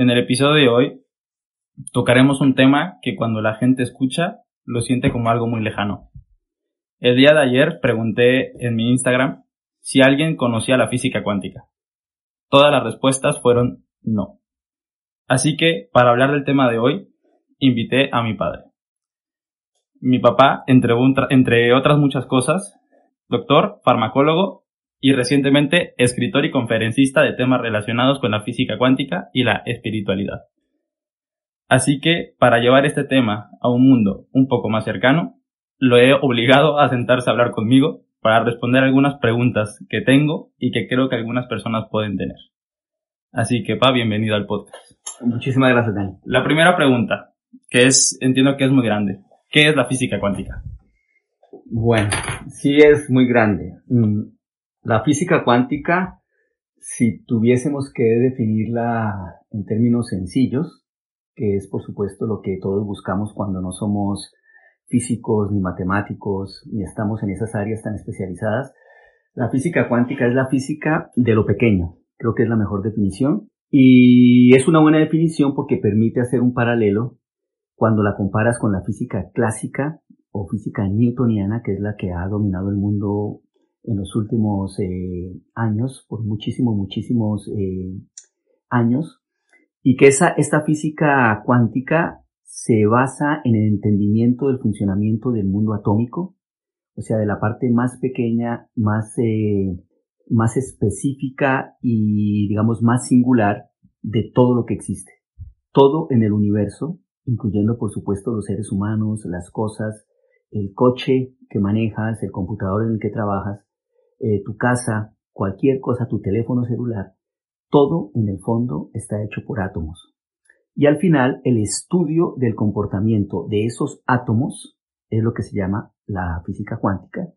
En el episodio de hoy tocaremos un tema que cuando la gente escucha lo siente como algo muy lejano. El día de ayer pregunté en mi Instagram si alguien conocía la física cuántica. Todas las respuestas fueron no. Así que, para hablar del tema de hoy, invité a mi padre. Mi papá, entre, otras muchas cosas, doctor, farmacólogo y recientemente escritor y conferencista de temas relacionados con la física cuántica y la espiritualidad. Así que, para llevar este tema a un mundo un poco más cercano, lo he obligado a sentarse a hablar conmigo para responder algunas preguntas que tengo y que creo que algunas personas pueden tener. Así que, Pa, bienvenido al podcast. Muchísimas gracias, Dani. La primera pregunta, que es, entiendo que es muy grande. ¿Qué es la física cuántica? Bueno, sí es muy grande. Mm, la física cuántica, si tuviésemos que definirla en términos sencillos, que es por supuesto lo que todos buscamos cuando no somos físicos ni matemáticos ni estamos en esas áreas tan especializadas, la física cuántica es la física de lo pequeño. Creo que es la mejor definición. Y es una buena definición porque permite hacer un paralelo cuando la comparas con la física clásica o física newtoniana, que es la que ha dominado el mundo en los últimos eh, años, por muchísimos, muchísimos eh, años, y que esa, esta física cuántica se basa en el entendimiento del funcionamiento del mundo atómico, o sea, de la parte más pequeña, más, eh, más específica y, digamos, más singular de todo lo que existe. Todo en el universo, incluyendo, por supuesto, los seres humanos, las cosas, el coche que manejas, el computador en el que trabajas, eh, tu casa, cualquier cosa, tu teléfono celular, todo en el fondo está hecho por átomos. Y al final, el estudio del comportamiento de esos átomos es lo que se llama la física cuántica,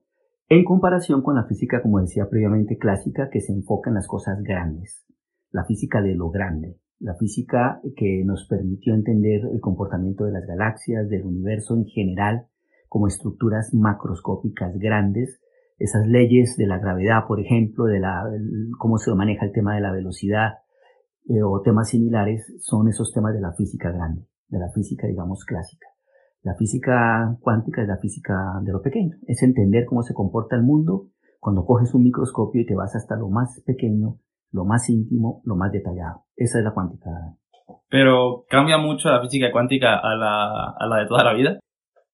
en comparación con la física, como decía previamente, clásica, que se enfoca en las cosas grandes, la física de lo grande, la física que nos permitió entender el comportamiento de las galaxias, del universo en general, como estructuras macroscópicas grandes, esas leyes de la gravedad, por ejemplo, de la, cómo se maneja el tema de la velocidad eh, o temas similares, son esos temas de la física grande, de la física, digamos, clásica. La física cuántica es la física de lo pequeño, es entender cómo se comporta el mundo cuando coges un microscopio y te vas hasta lo más pequeño, lo más íntimo, lo más detallado. Esa es la cuántica. Pero cambia mucho la física cuántica a la, a la de toda la vida.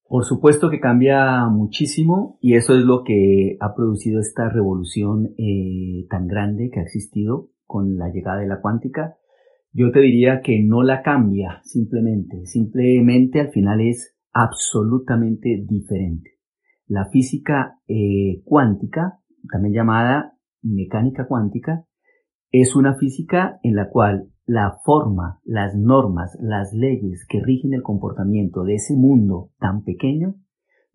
Por supuesto que cambia muchísimo y eso es lo que ha producido esta revolución eh, tan grande que ha existido con la llegada de la cuántica. Yo te diría que no la cambia simplemente, simplemente al final es absolutamente diferente. La física eh, cuántica, también llamada mecánica cuántica, es una física en la cual la forma, las normas, las leyes que rigen el comportamiento de ese mundo tan pequeño,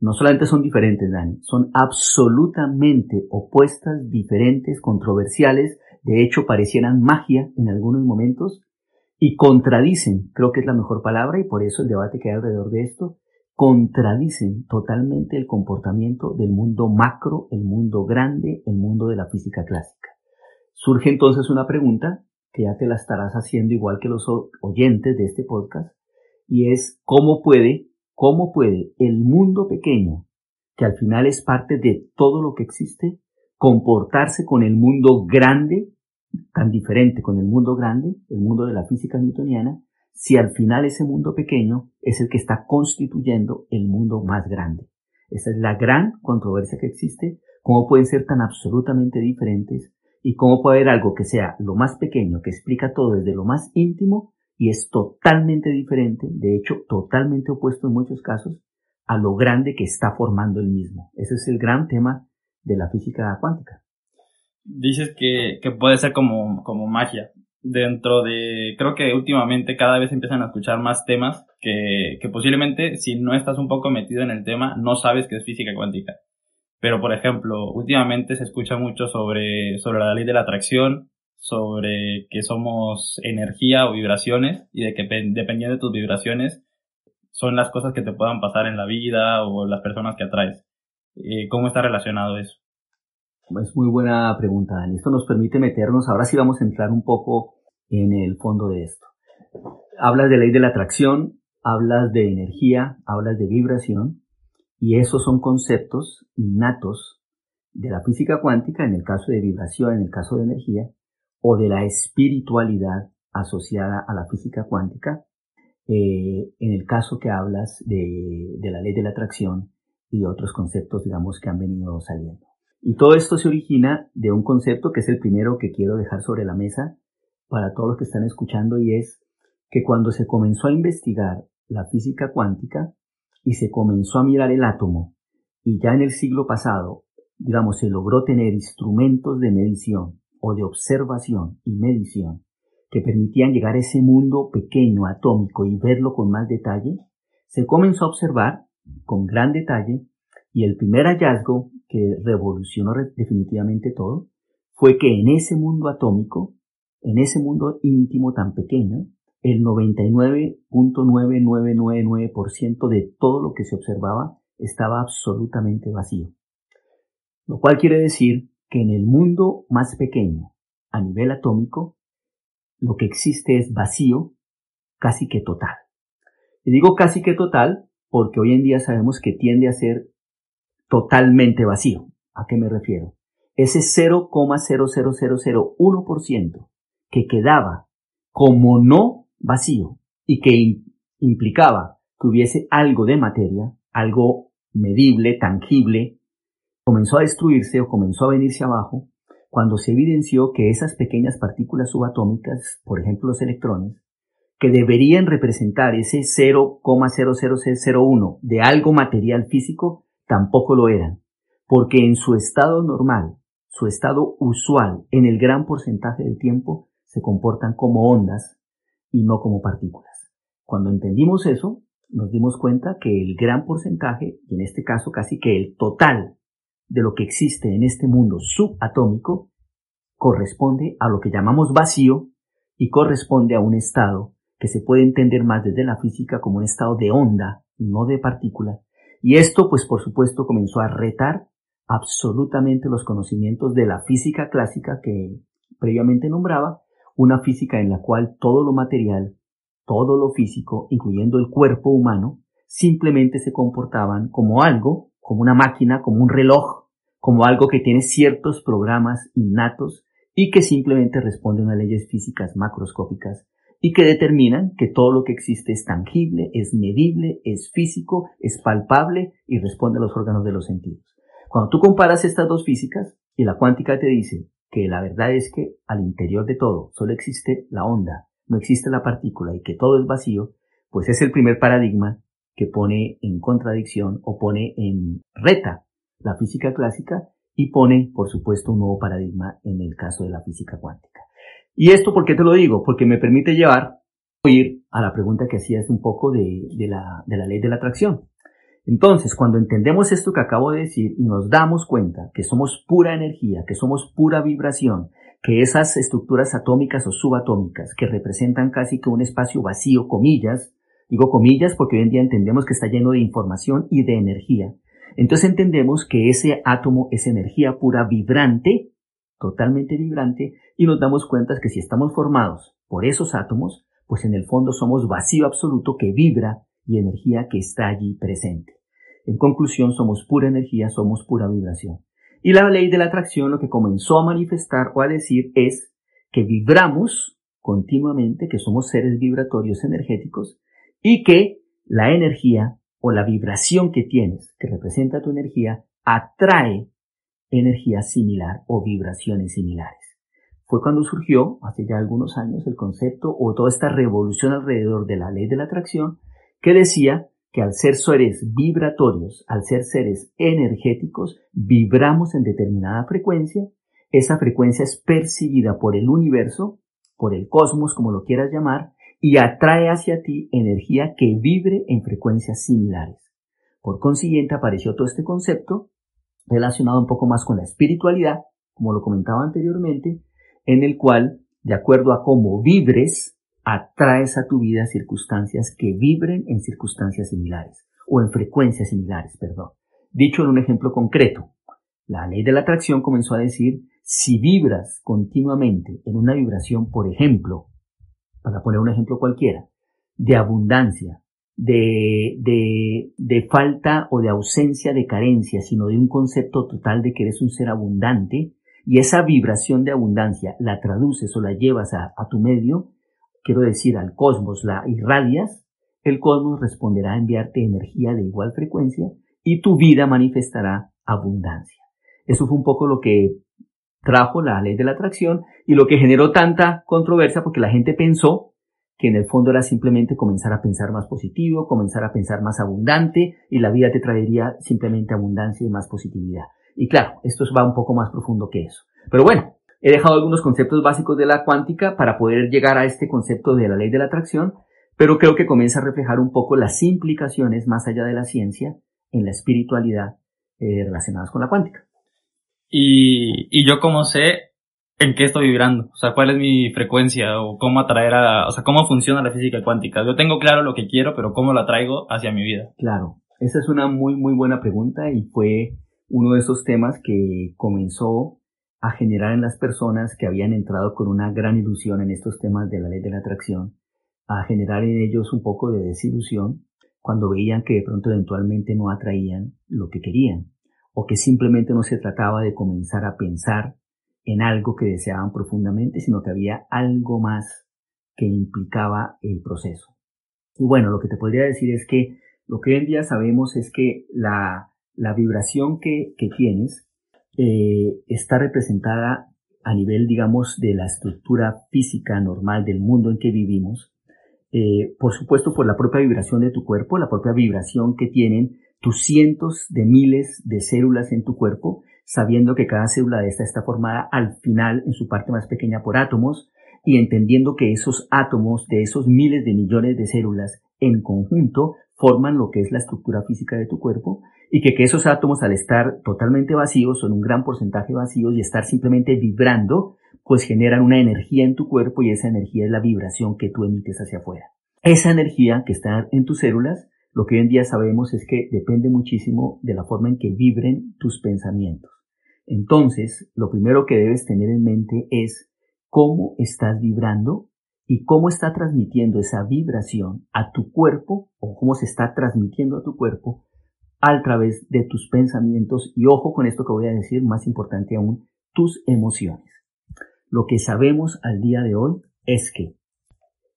no solamente son diferentes, Dani, son absolutamente opuestas, diferentes, controversiales, de hecho parecieran magia en algunos momentos, y contradicen, creo que es la mejor palabra, y por eso el debate que hay alrededor de esto, contradicen totalmente el comportamiento del mundo macro, el mundo grande, el mundo de la física clásica. Surge entonces una pregunta que ya te la estarás haciendo igual que los oyentes de este podcast, y es cómo puede, cómo puede el mundo pequeño, que al final es parte de todo lo que existe, comportarse con el mundo grande, tan diferente con el mundo grande, el mundo de la física newtoniana, si al final ese mundo pequeño es el que está constituyendo el mundo más grande. Esa es la gran controversia que existe, cómo pueden ser tan absolutamente diferentes y cómo puede haber algo que sea lo más pequeño, que explica todo desde lo más íntimo y es totalmente diferente, de hecho totalmente opuesto en muchos casos, a lo grande que está formando el mismo. Ese es el gran tema de la física cuántica. Dices que, puede ser como, como magia. Dentro de, creo que últimamente cada vez empiezan a escuchar más temas que, que posiblemente si no estás un poco metido en el tema no sabes que es física cuántica. Pero, por ejemplo, últimamente se escucha mucho sobre, sobre la ley de la atracción, sobre que somos energía o vibraciones y de que dependiendo de tus vibraciones son las cosas que te puedan pasar en la vida o las personas que atraes. Eh, ¿Cómo está relacionado eso? Es muy buena pregunta, Dani. Esto nos permite meternos, ahora sí vamos a entrar un poco en el fondo de esto. Hablas de ley de la atracción, hablas de energía, hablas de vibración, y esos son conceptos innatos de la física cuántica en el caso de vibración, en el caso de energía, o de la espiritualidad asociada a la física cuántica, eh, en el caso que hablas de, de la ley de la atracción y otros conceptos, digamos, que han venido saliendo. Y todo esto se origina de un concepto que es el primero que quiero dejar sobre la mesa para todos los que están escuchando y es que cuando se comenzó a investigar la física cuántica y se comenzó a mirar el átomo. Y ya en el siglo pasado, digamos, se logró tener instrumentos de medición o de observación y medición que permitían llegar a ese mundo pequeño, atómico y verlo con más detalle, se comenzó a observar con gran detalle y el primer hallazgo que revolucionó definitivamente todo fue que en ese mundo atómico, en ese mundo íntimo tan pequeño, el 99.9999% de todo lo que se observaba estaba absolutamente vacío. Lo cual quiere decir que en el mundo más pequeño, a nivel atómico, lo que existe es vacío casi que total. Y digo casi que total porque hoy en día sabemos que tiende a ser totalmente vacío. ¿A qué me refiero? Ese 0,00001% que quedaba como no vacío y que implicaba que hubiese algo de materia, algo medible, tangible, comenzó a destruirse o comenzó a venirse abajo cuando se evidenció que esas pequeñas partículas subatómicas, por ejemplo los electrones, que deberían representar ese 0,0001 de algo material físico, tampoco lo eran, porque en su estado normal, su estado usual, en el gran porcentaje del tiempo, se comportan como ondas y no como partículas. Cuando entendimos eso, nos dimos cuenta que el gran porcentaje, y en este caso casi que el total de lo que existe en este mundo subatómico, corresponde a lo que llamamos vacío y corresponde a un estado que se puede entender más desde la física como un estado de onda, no de partícula. Y esto, pues por supuesto, comenzó a retar absolutamente los conocimientos de la física clásica que previamente nombraba una física en la cual todo lo material, todo lo físico, incluyendo el cuerpo humano, simplemente se comportaban como algo, como una máquina, como un reloj, como algo que tiene ciertos programas innatos y que simplemente responden a leyes físicas macroscópicas y que determinan que todo lo que existe es tangible, es medible, es físico, es palpable y responde a los órganos de los sentidos. Cuando tú comparas estas dos físicas y la cuántica te dice que la verdad es que al interior de todo solo existe la onda, no existe la partícula y que todo es vacío, pues es el primer paradigma que pone en contradicción o pone en reta la física clásica y pone, por supuesto, un nuevo paradigma en el caso de la física cuántica. ¿Y esto por qué te lo digo? Porque me permite llevar, ir a la pregunta que hacías un poco de, de, la, de la ley de la atracción. Entonces, cuando entendemos esto que acabo de decir y nos damos cuenta que somos pura energía, que somos pura vibración, que esas estructuras atómicas o subatómicas que representan casi que un espacio vacío, comillas, digo comillas porque hoy en día entendemos que está lleno de información y de energía, entonces entendemos que ese átomo es energía pura vibrante, totalmente vibrante, y nos damos cuenta que si estamos formados por esos átomos, pues en el fondo somos vacío absoluto que vibra y energía que está allí presente. En conclusión, somos pura energía, somos pura vibración. Y la ley de la atracción lo que comenzó a manifestar o a decir es que vibramos continuamente, que somos seres vibratorios energéticos y que la energía o la vibración que tienes, que representa tu energía, atrae energía similar o vibraciones similares. Fue cuando surgió, hace ya algunos años, el concepto o toda esta revolución alrededor de la ley de la atracción, que decía que al ser seres vibratorios, al ser seres energéticos, vibramos en determinada frecuencia, esa frecuencia es percibida por el universo, por el cosmos, como lo quieras llamar, y atrae hacia ti energía que vibre en frecuencias similares. Por consiguiente apareció todo este concepto relacionado un poco más con la espiritualidad, como lo comentaba anteriormente, en el cual, de acuerdo a cómo vibres, atraes a tu vida circunstancias que vibren en circunstancias similares, o en frecuencias similares, perdón. Dicho en un ejemplo concreto, la ley de la atracción comenzó a decir, si vibras continuamente en una vibración, por ejemplo, para poner un ejemplo cualquiera, de abundancia, de, de, de falta o de ausencia de carencia, sino de un concepto total de que eres un ser abundante, y esa vibración de abundancia la traduces o la llevas a, a tu medio, quiero decir al cosmos, la irradias, el cosmos responderá a enviarte energía de igual frecuencia y tu vida manifestará abundancia. Eso fue un poco lo que trajo la ley de la atracción y lo que generó tanta controversia porque la gente pensó que en el fondo era simplemente comenzar a pensar más positivo, comenzar a pensar más abundante y la vida te traería simplemente abundancia y más positividad. Y claro, esto va un poco más profundo que eso. Pero bueno, he dejado algunos conceptos básicos de la cuántica para poder llegar a este concepto de la ley de la atracción, pero creo que comienza a reflejar un poco las implicaciones más allá de la ciencia en la espiritualidad eh, relacionadas con la cuántica. Y, y yo cómo sé en qué estoy vibrando, o sea, cuál es mi frecuencia o cómo atraer a, o sea, cómo funciona la física cuántica. Yo tengo claro lo que quiero, pero cómo la traigo hacia mi vida. Claro, esa es una muy, muy buena pregunta y fue uno de esos temas que comenzó a generar en las personas que habían entrado con una gran ilusión en estos temas de la ley de la atracción, a generar en ellos un poco de desilusión cuando veían que de pronto eventualmente no atraían lo que querían, o que simplemente no se trataba de comenzar a pensar en algo que deseaban profundamente, sino que había algo más que implicaba el proceso. Y bueno, lo que te podría decir es que lo que hoy en día sabemos es que la la vibración que, tienes eh, está representada a nivel, digamos, de la estructura física normal del mundo en que vivimos, eh, por supuesto por la propia vibración de tu cuerpo, la propia vibración que tienen tus cientos de miles de células en tu cuerpo, sabiendo que cada célula de esta está formada al final en su parte más pequeña por átomos y entendiendo que esos átomos de esos miles de millones de células en conjunto forman lo que es la estructura física de tu cuerpo y que, que esos átomos al estar totalmente vacíos, son un gran porcentaje vacíos y estar simplemente vibrando, pues generan una energía en tu cuerpo y esa energía es la vibración que tú emites hacia afuera. Esa energía que está en tus células, lo que hoy en día sabemos es que depende muchísimo de la forma en que vibren tus pensamientos. Entonces, lo primero que debes tener en mente es cómo estás vibrando y cómo está transmitiendo esa vibración a tu cuerpo o cómo se está transmitiendo a tu cuerpo a través de tus pensamientos y ojo con esto que voy a decir, más importante aún, tus emociones. Lo que sabemos al día de hoy es que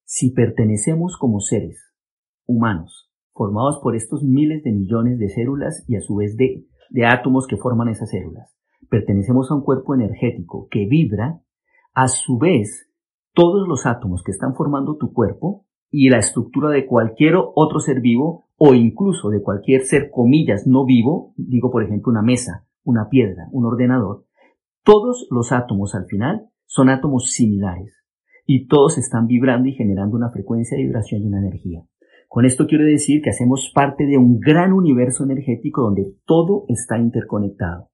si pertenecemos como seres humanos, formados por estos miles de millones de células y a su vez de, de átomos que forman esas células, pertenecemos a un cuerpo energético que vibra, a su vez todos los átomos que están formando tu cuerpo y la estructura de cualquier otro ser vivo o incluso de cualquier ser, comillas, no vivo, digo por ejemplo una mesa, una piedra, un ordenador, todos los átomos al final son átomos similares y todos están vibrando y generando una frecuencia de vibración y una energía. Con esto quiero decir que hacemos parte de un gran universo energético donde todo está interconectado.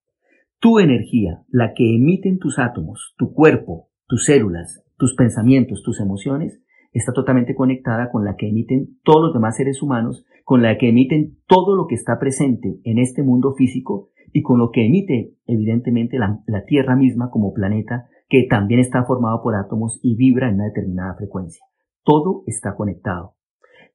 Tu energía, la que emiten tus átomos, tu cuerpo, tus células, tus pensamientos, tus emociones, está totalmente conectada con la que emiten todos los demás seres humanos, con la que emiten todo lo que está presente en este mundo físico y con lo que emite evidentemente la, Tierra misma como planeta que también está formado por átomos y vibra en una determinada frecuencia. Todo está conectado.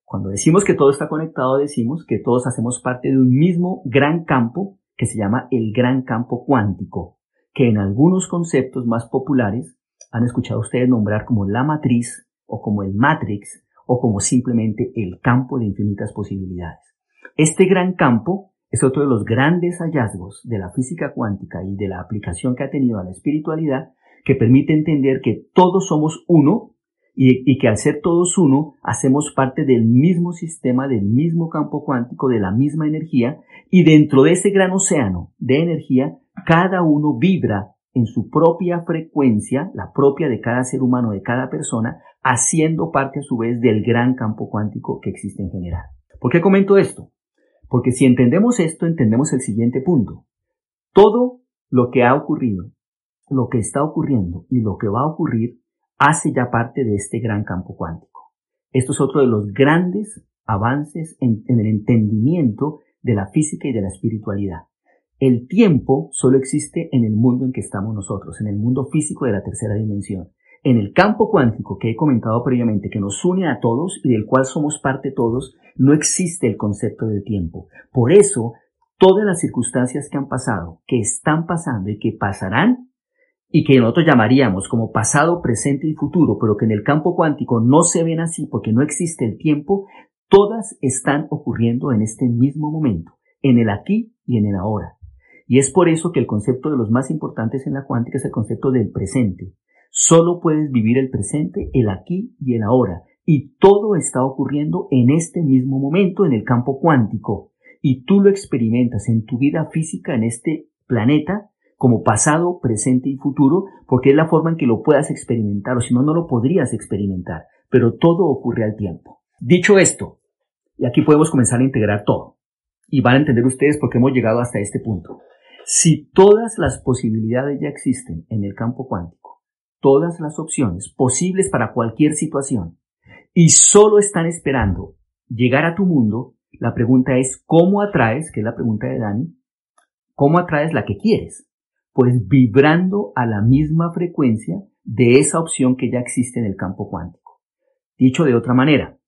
Cuando decimos que todo está conectado, decimos que todos hacemos parte de un mismo gran campo que se llama el gran campo cuántico, que en algunos conceptos más populares han escuchado ustedes nombrar como la matriz o como el matrix o como simplemente el campo de infinitas posibilidades. Este gran campo es otro de los grandes hallazgos de la física cuántica y de la aplicación que ha tenido a la espiritualidad que permite entender que todos somos uno y, y, que al ser todos uno hacemos parte del mismo sistema, del mismo campo cuántico, de la misma energía y dentro de ese gran océano de energía cada uno vibra en su propia frecuencia, la propia de cada ser humano, de cada persona, haciendo parte a su vez del gran campo cuántico que existe en general. ¿Por qué comento esto? Porque si entendemos esto, entendemos el siguiente punto. Todo lo que ha ocurrido, lo que está ocurriendo y lo que va a ocurrir hace ya parte de este gran campo cuántico. Esto es otro de los grandes avances en, en el entendimiento de la física y de la espiritualidad. El tiempo solo existe en el mundo en que estamos nosotros, en el mundo físico de la tercera dimensión. En el campo cuántico que he comentado previamente, que nos une a todos y del cual somos parte todos, no existe el concepto del tiempo. Por eso, todas las circunstancias que han pasado, que están pasando y que pasarán, y que nosotros llamaríamos como pasado, presente y futuro, pero que en el campo cuántico no se ven así porque no existe el tiempo, todas están ocurriendo en este mismo momento, en el aquí y en el ahora. Y es por eso que el concepto de los más importantes en la cuántica es el concepto del presente. Solo puedes vivir el presente, el aquí y el ahora. Y todo está ocurriendo en este mismo momento en el campo cuántico. Y tú lo experimentas en tu vida física en este planeta como pasado, presente y futuro, porque es la forma en que lo puedas experimentar, o si no, no lo podrías experimentar. Pero todo ocurre al tiempo. Dicho esto, y aquí podemos comenzar a integrar todo. Y van a entender ustedes por qué hemos llegado hasta este punto. Si todas las posibilidades ya existen en el campo cuántico, todas las opciones posibles para cualquier situación, y solo están esperando llegar a tu mundo, la pregunta es ¿cómo atraes? Que es la pregunta de Dani. ¿Cómo atraes la que quieres? Pues vibrando a la misma frecuencia de esa opción que ya existe en el campo cuántico. Dicho de otra manera,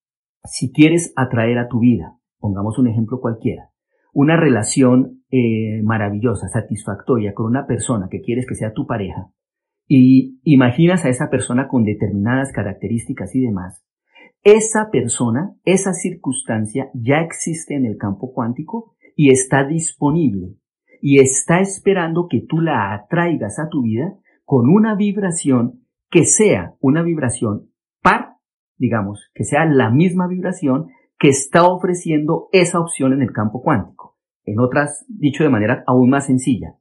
si quieres atraer a tu vida, pongamos un ejemplo cualquiera, una relación eh, maravillosa, satisfactoria con una persona que quieres que sea tu pareja y imaginas a esa persona con determinadas características y demás, esa persona, esa circunstancia ya existe en el campo cuántico y está disponible y está esperando que tú la atraigas a tu vida con una vibración que sea una vibración par, digamos, que sea la misma vibración que está ofreciendo esa opción en el campo cuántico. En otras, dicho de manera aún más sencilla,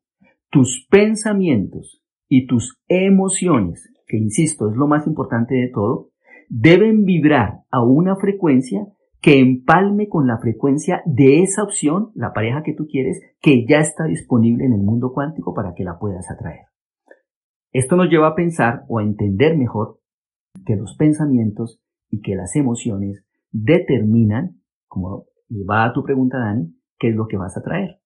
tus pensamientos y tus emociones, que insisto es lo más importante de todo, deben vibrar a una frecuencia que empalme con la frecuencia de esa opción, la pareja que tú quieres, que ya está disponible en el mundo cuántico para que la puedas atraer. Esto nos lleva a pensar o a entender mejor que los pensamientos y que las emociones determinan, como va a tu pregunta Dani, qué es lo que vas a traer.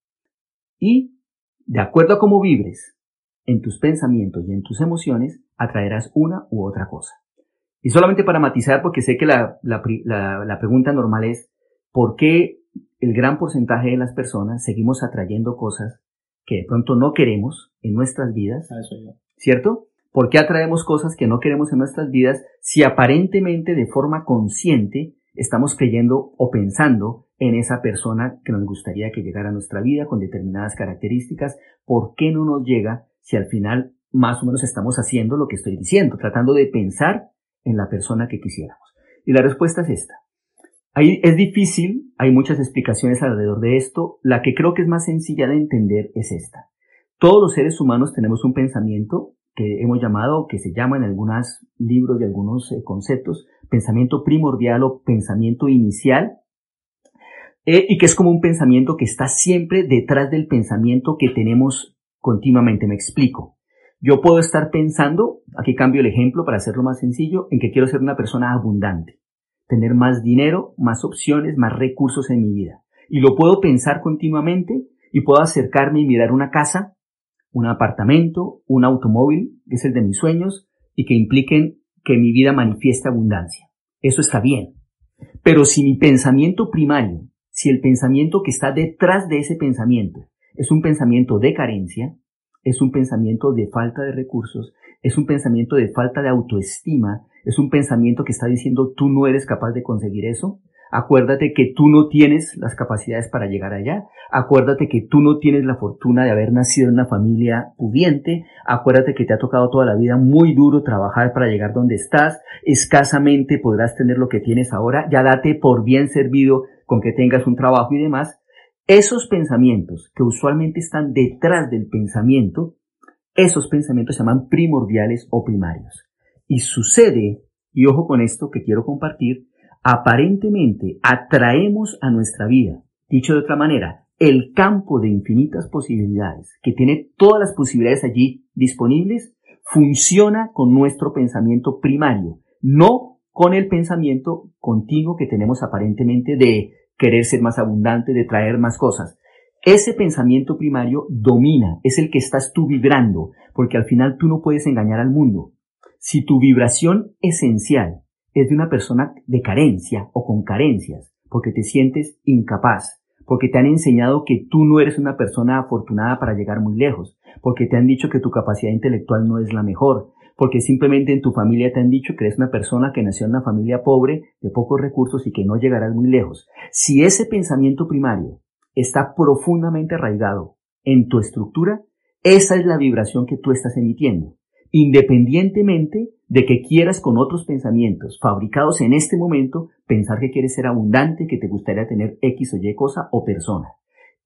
Y, de acuerdo a cómo vibres en tus pensamientos y en tus emociones, atraerás una u otra cosa. Y solamente para matizar, porque sé que la, la, pregunta normal es, ¿por qué el gran porcentaje de las personas seguimos atrayendo cosas que de pronto no queremos en nuestras vidas? ¿Cierto? ¿Por qué atraemos cosas que no queremos en nuestras vidas si aparentemente de forma consciente estamos creyendo o pensando en esa persona que nos gustaría que llegara a nuestra vida con determinadas características. ¿Por qué no nos llega si al final más o menos estamos haciendo lo que estoy diciendo, tratando de pensar en la persona que quisiéramos? Y la respuesta es esta. Ahí es difícil, hay muchas explicaciones alrededor de esto. La que creo que es más sencilla de entender es esta. Todos los seres humanos tenemos un pensamiento que hemos llamado, que se llama en algunos libros y algunos eh, conceptos, pensamiento primordial o pensamiento inicial, eh, y que es como un pensamiento que está siempre detrás del pensamiento que tenemos continuamente. Me explico. Yo puedo estar pensando, aquí cambio el ejemplo para hacerlo más sencillo, en que quiero ser una persona abundante, tener más dinero, más opciones, más recursos en mi vida. Y lo puedo pensar continuamente y puedo acercarme y mirar una casa, un apartamento, un automóvil, que es el de mis sueños, y que impliquen que mi vida manifieste abundancia. Eso está bien. Pero si mi pensamiento primario si el pensamiento que está detrás de ese pensamiento es un pensamiento de carencia, es un pensamiento de falta de recursos, es un pensamiento de falta de autoestima, es un pensamiento que está diciendo tú no eres capaz de conseguir eso, Acuérdate que tú no tienes las capacidades para llegar allá. Acuérdate que tú no tienes la fortuna de haber nacido en una familia pudiente. Acuérdate que te ha tocado toda la vida muy duro trabajar para llegar donde estás. Escasamente podrás tener lo que tienes ahora. Ya date por bien servido con que tengas un trabajo y demás. Esos pensamientos que usualmente están detrás del pensamiento, esos pensamientos se llaman primordiales o primarios. Y sucede, y ojo con esto que quiero compartir, aparentemente atraemos a nuestra vida. Dicho de otra manera, el campo de infinitas posibilidades, que tiene todas las posibilidades allí disponibles, funciona con nuestro pensamiento primario, no con el pensamiento continuo que tenemos aparentemente de querer ser más abundante, de traer más cosas. Ese pensamiento primario domina, es el que estás tú vibrando, porque al final tú no puedes engañar al mundo. Si tu vibración esencial es de una persona de carencia o con carencias, porque te sientes incapaz, porque te han enseñado que tú no eres una persona afortunada para llegar muy lejos, porque te han dicho que tu capacidad intelectual no es la mejor, porque simplemente en tu familia te han dicho que eres una persona que nació en una familia pobre, de pocos recursos y que no llegarás muy lejos. Si ese pensamiento primario está profundamente arraigado en tu estructura, esa es la vibración que tú estás emitiendo, independientemente de que quieras con otros pensamientos fabricados en este momento pensar que quieres ser abundante, que te gustaría tener X o Y cosa o persona.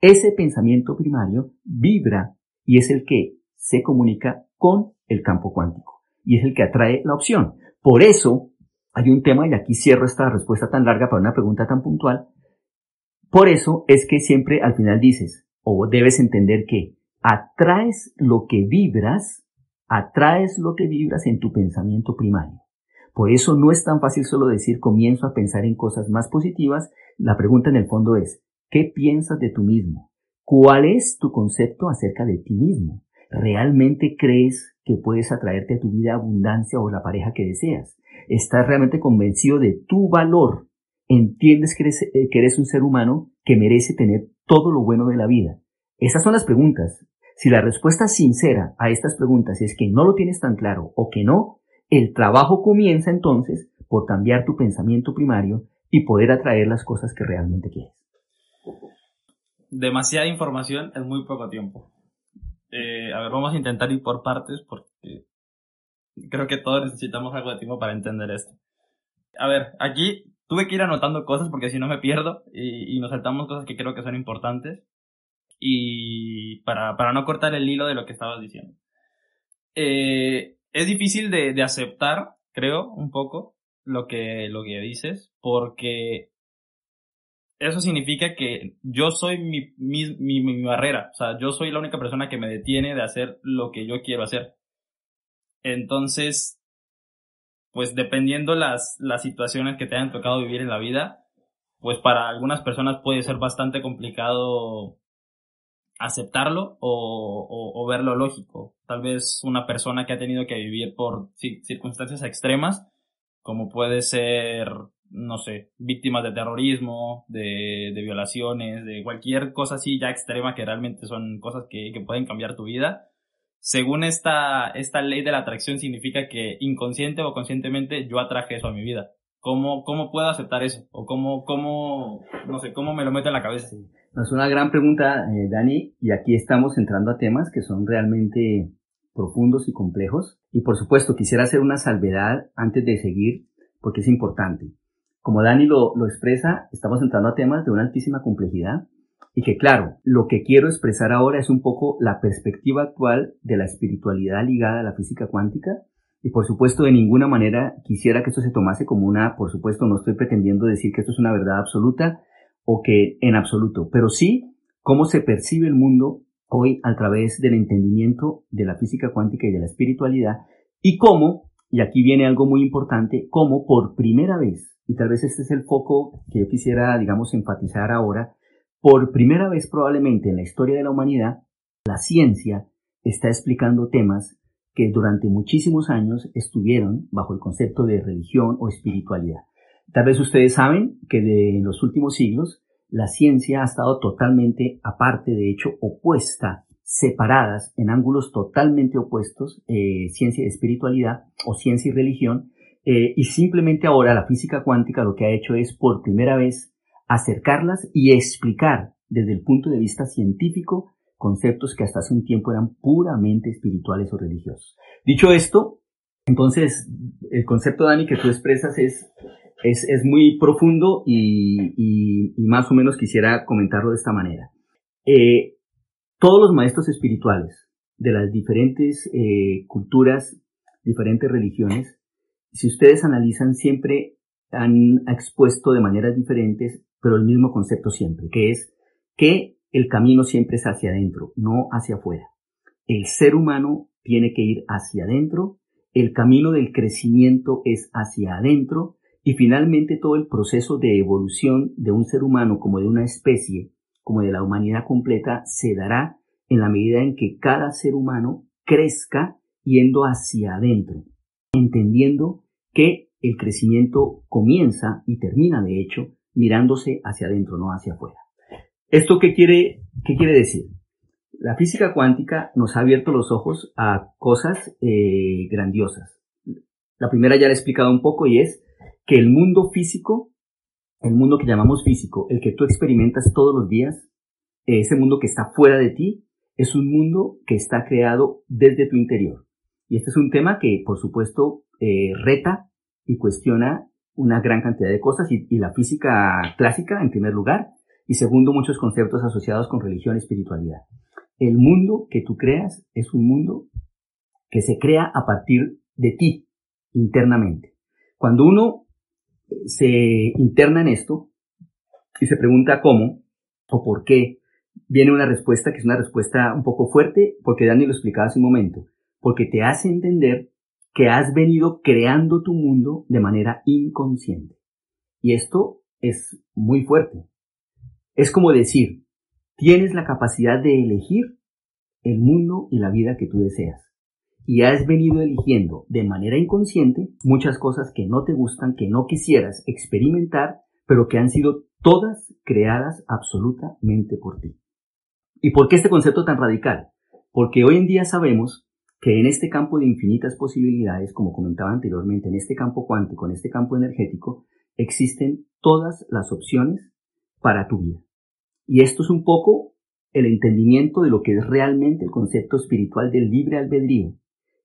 Ese pensamiento primario vibra y es el que se comunica con el campo cuántico y es el que atrae la opción. Por eso hay un tema, y aquí cierro esta respuesta tan larga para una pregunta tan puntual, por eso es que siempre al final dices, o debes entender que atraes lo que vibras atraes lo que vibras en tu pensamiento primario. Por eso no es tan fácil solo decir comienzo a pensar en cosas más positivas. La pregunta en el fondo es, ¿qué piensas de tú mismo? ¿Cuál es tu concepto acerca de ti mismo? ¿Realmente crees que puedes atraerte a tu vida abundancia o la pareja que deseas? ¿Estás realmente convencido de tu valor? ¿Entiendes que eres, eh, que eres un ser humano que merece tener todo lo bueno de la vida? Esas son las preguntas. Si la respuesta sincera a estas preguntas es que no lo tienes tan claro o que no, el trabajo comienza entonces por cambiar tu pensamiento primario y poder atraer las cosas que realmente quieres. Demasiada información en muy poco tiempo. Eh, a ver, vamos a intentar ir por partes porque creo que todos necesitamos algo de tiempo para entender esto. A ver, aquí tuve que ir anotando cosas porque si no me pierdo y, y nos saltamos cosas que creo que son importantes y para, para no cortar el hilo de lo que estabas diciendo. Eh, es difícil de, de, aceptar, creo, un poco lo que, lo que dices, porque eso significa que yo soy mi, mi, mi, mi, barrera, o sea, yo soy la única persona que me detiene de hacer lo que yo quiero hacer. Entonces, pues dependiendo las, las situaciones que te hayan tocado vivir en la vida, pues para algunas personas puede ser bastante complicado aceptarlo o, o, verlo lógico. Tal vez una persona que ha tenido que vivir por circunstancias extremas, como puede ser, no sé, víctimas de terrorismo, de, de violaciones, de cualquier cosa así ya extrema que realmente son cosas que, que pueden cambiar tu vida. Según esta, esta ley de la atracción significa que inconsciente o conscientemente yo atraje eso a mi vida. ¿Cómo, cómo puedo aceptar eso? O cómo, cómo, no sé, cómo me lo meto en la cabeza. Es una gran pregunta, eh, Dani, y aquí estamos entrando a temas que son realmente profundos y complejos. Y por supuesto, quisiera hacer una salvedad antes de seguir, porque es importante. Como Dani lo, lo expresa, estamos entrando a temas de una altísima complejidad y que claro, lo que quiero expresar ahora es un poco la perspectiva actual de la espiritualidad ligada a la física cuántica y por supuesto de ninguna manera quisiera que esto se tomase como una, por supuesto no estoy pretendiendo decir que esto es una verdad absoluta, o que en absoluto, pero sí cómo se percibe el mundo hoy a través del entendimiento de la física cuántica y de la espiritualidad y cómo, y aquí viene algo muy importante, cómo por primera vez, y tal vez este es el foco que yo quisiera, digamos, enfatizar ahora, por primera vez probablemente en la historia de la humanidad, la ciencia está explicando temas que durante muchísimos años estuvieron bajo el concepto de religión o espiritualidad. Tal vez ustedes saben que de, en los últimos siglos la ciencia ha estado totalmente aparte, de hecho opuesta, separadas en ángulos totalmente opuestos, eh, ciencia y espiritualidad o ciencia y religión, eh, y simplemente ahora la física cuántica lo que ha hecho es por primera vez acercarlas y explicar desde el punto de vista científico conceptos que hasta hace un tiempo eran puramente espirituales o religiosos. Dicho esto, entonces el concepto, Dani, que tú expresas es es, es muy profundo y, y, más o menos quisiera comentarlo de esta manera. Eh, todos los maestros espirituales de las diferentes eh, culturas, diferentes religiones, si ustedes analizan, siempre han expuesto de maneras diferentes, pero el mismo concepto siempre, que es que el camino siempre es hacia adentro, no hacia afuera. El ser humano tiene que ir hacia adentro, el camino del crecimiento es hacia adentro, y finalmente todo el proceso de evolución de un ser humano como de una especie, como de la humanidad completa, se dará en la medida en que cada ser humano crezca yendo hacia adentro. entendiendo que el crecimiento comienza y termina, de hecho, mirándose hacia adentro, no hacia afuera. ¿Esto qué quiere, qué quiere decir? La física cuántica nos ha abierto los ojos a cosas eh, grandiosas. La primera ya la he explicado un poco y es que el mundo físico, el mundo que llamamos físico, el que tú experimentas todos los días, ese mundo que está fuera de ti, es un mundo que está creado desde tu interior. Y este es un tema que, por supuesto, eh, reta y cuestiona una gran cantidad de cosas y, la física clásica, en primer lugar, y segundo, muchos conceptos asociados con religión y espiritualidad. El mundo que tú creas es un mundo que se crea a partir de ti, internamente. Cuando uno se interna en esto y se pregunta cómo o por qué, viene una respuesta que es una respuesta un poco fuerte, porque Dani lo explicaba hace un momento, porque te hace entender que has venido creando tu mundo de manera inconsciente. Y esto es muy fuerte. Es como decir, tienes la capacidad de elegir el mundo y la vida que tú deseas. Y has venido eligiendo de manera inconsciente muchas cosas que no te gustan, que no quisieras experimentar, pero que han sido todas creadas absolutamente por ti. ¿Y por qué este concepto tan radical? Porque hoy en día sabemos que en este campo de infinitas posibilidades, como comentaba anteriormente, en este campo cuántico, en este campo energético, existen todas las opciones para tu vida. Y esto es un poco el entendimiento de lo que es realmente el concepto espiritual del libre albedrío.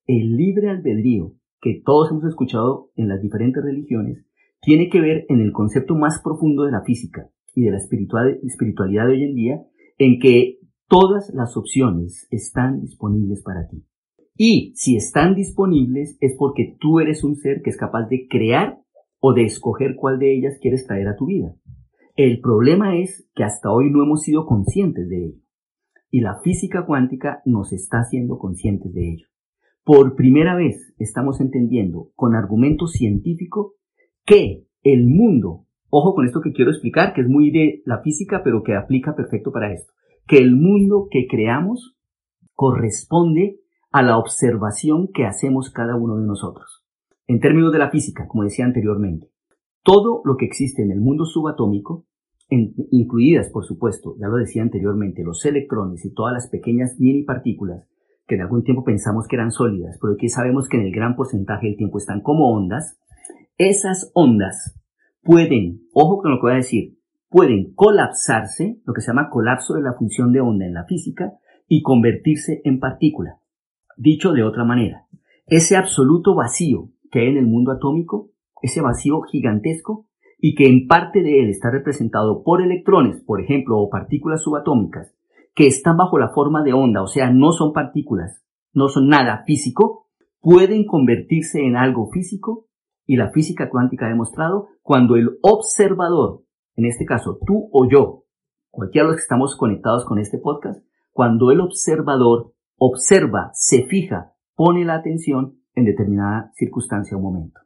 El libre albedrío que todos hemos escuchado en las diferentes religiones tiene que ver en el concepto más profundo de la física y de la espiritualidad de hoy en día, en que todas las opciones están disponibles para ti. Y si están disponibles es porque tú eres un ser que es capaz de crear o de escoger cuál de ellas quieres traer a tu vida. El problema es que hasta hoy no hemos sido conscientes de ello. Y la física cuántica nos está haciendo conscientes de ello. Por primera vez estamos entendiendo con argumento científico que el mundo, ojo con esto que quiero explicar, que es muy de la física, pero que aplica perfecto para esto, que el mundo que creamos corresponde a la observación que hacemos cada uno de nosotros. En términos de la física, como decía anteriormente, todo lo que existe en el mundo subatómico, incluidas, por supuesto, ya lo decía anteriormente, los electrones y todas las pequeñas mini partículas que en algún tiempo pensamos que eran sólidas, pero que sabemos que en el gran porcentaje del tiempo están como ondas, esas ondas pueden, ojo con lo que voy a decir, pueden colapsarse, lo que se llama colapso de la función de onda en la física, y convertirse en partícula. Dicho de otra manera, ese absoluto vacío que hay en el mundo atómico ese vacío gigantesco y que en parte de él está representado por electrones, por ejemplo, o partículas subatómicas, que están bajo la forma de onda, o sea, no son partículas, no son nada físico, pueden convertirse en algo físico y la física cuántica ha demostrado cuando el observador, en este caso tú o yo, cualquiera de los que estamos conectados con este podcast, cuando el observador observa, se fija, pone la atención en determinada circunstancia o momento.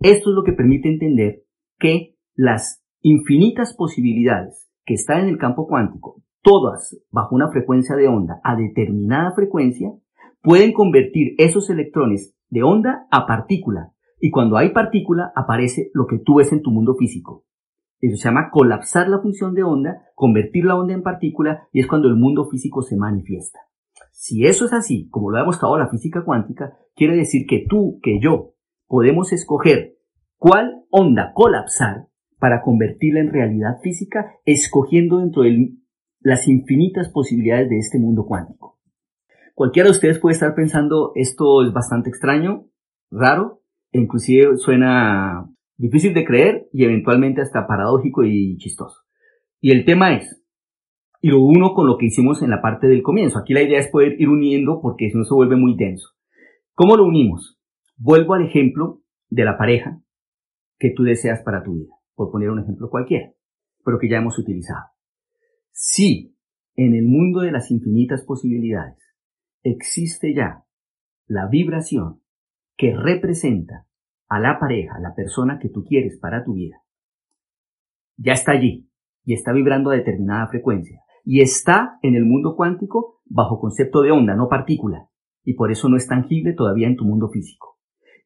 Esto es lo que permite entender que las infinitas posibilidades que están en el campo cuántico, todas bajo una frecuencia de onda a determinada frecuencia, pueden convertir esos electrones de onda a partícula. Y cuando hay partícula aparece lo que tú ves en tu mundo físico. Eso se llama colapsar la función de onda, convertir la onda en partícula y es cuando el mundo físico se manifiesta. Si eso es así, como lo ha demostrado la física cuántica, quiere decir que tú, que yo, podemos escoger cuál onda colapsar para convertirla en realidad física, escogiendo dentro de las infinitas posibilidades de este mundo cuántico. Cualquiera de ustedes puede estar pensando, esto es bastante extraño, raro, e inclusive suena difícil de creer y eventualmente hasta paradójico y chistoso. Y el tema es, y lo uno con lo que hicimos en la parte del comienzo. Aquí la idea es poder ir uniendo porque si no se vuelve muy denso. ¿Cómo lo unimos? Vuelvo al ejemplo de la pareja que tú deseas para tu vida, por poner un ejemplo cualquiera, pero que ya hemos utilizado. Si en el mundo de las infinitas posibilidades existe ya la vibración que representa a la pareja, la persona que tú quieres para tu vida, ya está allí y está vibrando a determinada frecuencia y está en el mundo cuántico bajo concepto de onda, no partícula, y por eso no es tangible todavía en tu mundo físico.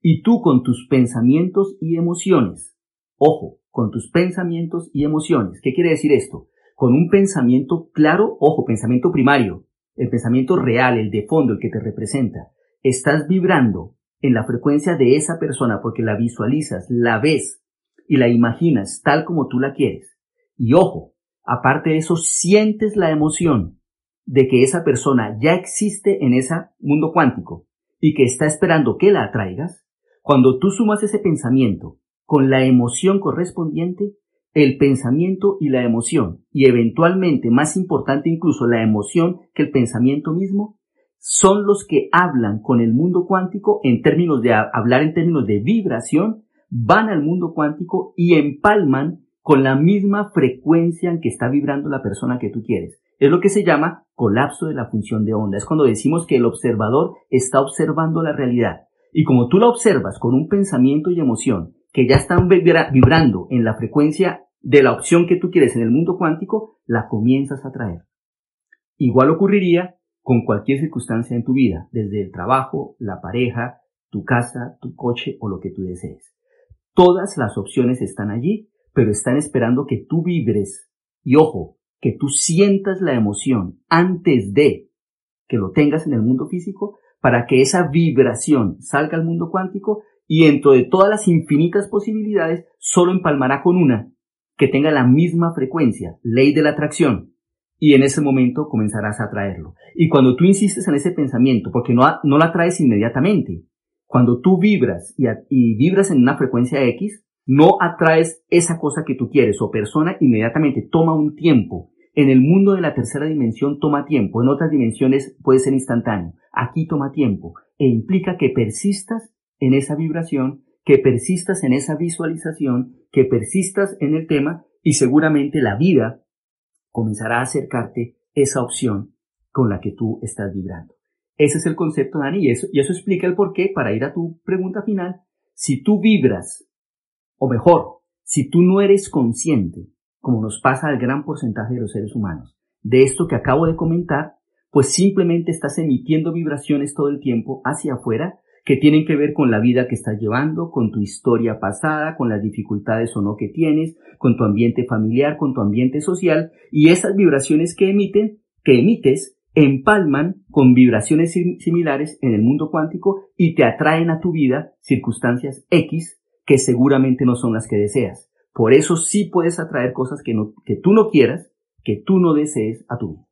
Y tú con tus pensamientos y emociones, ojo, con tus pensamientos y emociones. ¿Qué quiere decir esto? Con un pensamiento claro, ojo, pensamiento primario, el pensamiento real, el de fondo, el que te representa. Estás vibrando en la frecuencia de esa persona porque la visualizas, la ves y la imaginas tal como tú la quieres. Y ojo, aparte de eso, sientes la emoción de que esa persona ya existe en ese mundo cuántico y que está esperando que la atraigas, cuando tú sumas ese pensamiento con la emoción correspondiente, el pensamiento y la emoción, y eventualmente, más importante incluso, la emoción que el pensamiento mismo, son los que hablan con el mundo cuántico en términos de hablar en términos de vibración, van al mundo cuántico y empalman con la misma frecuencia en que está vibrando la persona que tú quieres. Es lo que se llama colapso de la función de onda. Es cuando decimos que el observador está observando la realidad. Y como tú la observas con un pensamiento y emoción que ya están vibrando en la frecuencia de la opción que tú quieres en el mundo cuántico, la comienzas a traer. Igual ocurriría con cualquier circunstancia en tu vida, desde el trabajo, la pareja, tu casa, tu coche o lo que tú desees. Todas las opciones están allí, pero están esperando que tú vibres. Y ojo, que tú sientas la emoción antes de que lo tengas en el mundo físico para que esa vibración salga al mundo cuántico y dentro de todas las infinitas posibilidades, solo empalmará con una que tenga la misma frecuencia, ley de la atracción, y en ese momento comenzarás a atraerlo. Y cuando tú insistes en ese pensamiento, porque no, no la traes inmediatamente, cuando tú vibras y, y vibras en una frecuencia X, no atraes esa cosa que tú quieres o persona inmediatamente, toma un tiempo. En el mundo de la tercera dimensión toma tiempo, en otras dimensiones puede ser instantáneo. Aquí toma tiempo e implica que persistas en esa vibración, que persistas en esa visualización, que persistas en el tema y seguramente la vida comenzará a acercarte esa opción con la que tú estás vibrando. Ese es el concepto, Dani, y eso, y eso explica el por qué, para ir a tu pregunta final, si tú vibras, o mejor, si tú no eres consciente, como nos pasa al gran porcentaje de los seres humanos, de esto que acabo de comentar, pues simplemente estás emitiendo vibraciones todo el tiempo hacia afuera que tienen que ver con la vida que estás llevando, con tu historia pasada, con las dificultades o no que tienes, con tu ambiente familiar, con tu ambiente social, y esas vibraciones que emiten, que emites, empalman con vibraciones similares en el mundo cuántico y te atraen a tu vida circunstancias X que seguramente no son las que deseas. Por eso sí puedes atraer cosas que, no, que tú no quieras, que tú no desees a tu vida.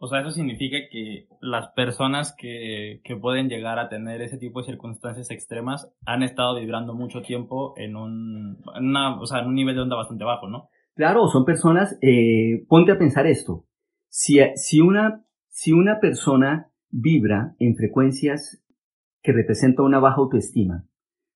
O sea, eso significa que las personas que, que, pueden llegar a tener ese tipo de circunstancias extremas han estado vibrando mucho tiempo en un, en una, o sea, en un nivel de onda bastante bajo, ¿no? Claro, son personas, eh, ponte a pensar esto. Si, si, una, si una persona vibra en frecuencias que representan una baja autoestima,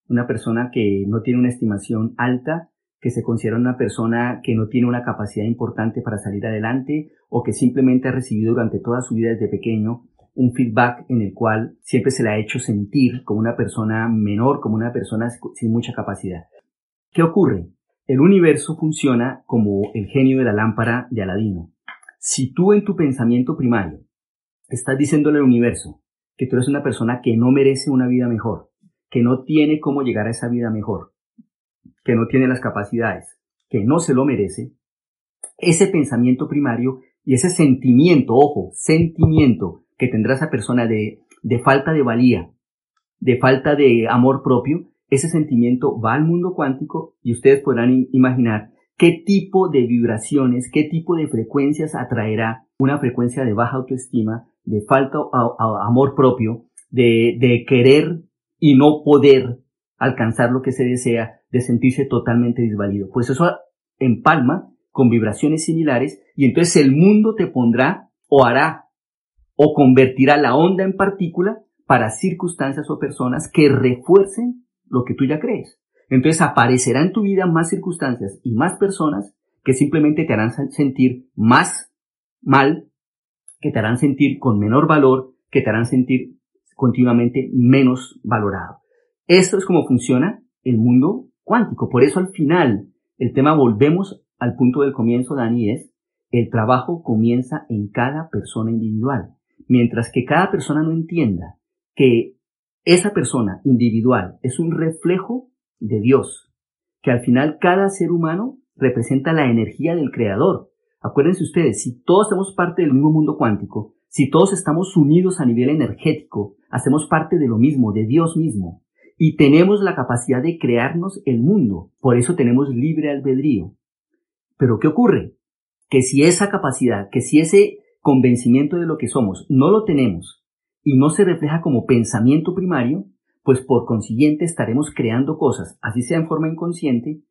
una persona que no tiene una estimación alta, que se considera una persona que no tiene una capacidad importante para salir adelante o que simplemente ha recibido durante toda su vida desde pequeño un feedback en el cual siempre se le ha hecho sentir como una persona menor, como una persona sin mucha capacidad. ¿Qué ocurre? El universo funciona como el genio de la lámpara de Aladino. Si tú en tu pensamiento primario estás diciéndole al universo que tú eres una persona que no merece una vida mejor, que no tiene cómo llegar a esa vida mejor, que no tiene las capacidades, que no se lo merece, ese pensamiento primario y ese sentimiento, ojo, sentimiento que tendrá esa persona de, de falta de valía, de falta de amor propio, ese sentimiento va al mundo cuántico y ustedes podrán imaginar qué tipo de vibraciones, qué tipo de frecuencias atraerá una frecuencia de baja autoestima, de falta de amor propio, de, de querer y no poder alcanzar lo que se desea, de sentirse totalmente desvalido. Pues eso empalma con vibraciones similares y entonces el mundo te pondrá o hará o convertirá la onda en partícula para circunstancias o personas que refuercen lo que tú ya crees. Entonces aparecerá en tu vida más circunstancias y más personas que simplemente te harán sentir más mal, que te harán sentir con menor valor, que te harán sentir continuamente menos valorado. Esto es como funciona el mundo cuántico. Por eso al final el tema volvemos al punto del comienzo, Dani, es el trabajo comienza en cada persona individual. Mientras que cada persona no entienda que esa persona individual es un reflejo de Dios, que al final cada ser humano representa la energía del creador. Acuérdense ustedes, si todos somos parte del mismo mundo cuántico, si todos estamos unidos a nivel energético, hacemos parte de lo mismo, de Dios mismo, y tenemos la capacidad de crearnos el mundo, por eso tenemos libre albedrío. Pero ¿qué ocurre? Que si esa capacidad, que si ese convencimiento de lo que somos no lo tenemos y no se refleja como pensamiento primario, pues por consiguiente estaremos creando cosas, así sea en forma inconsciente,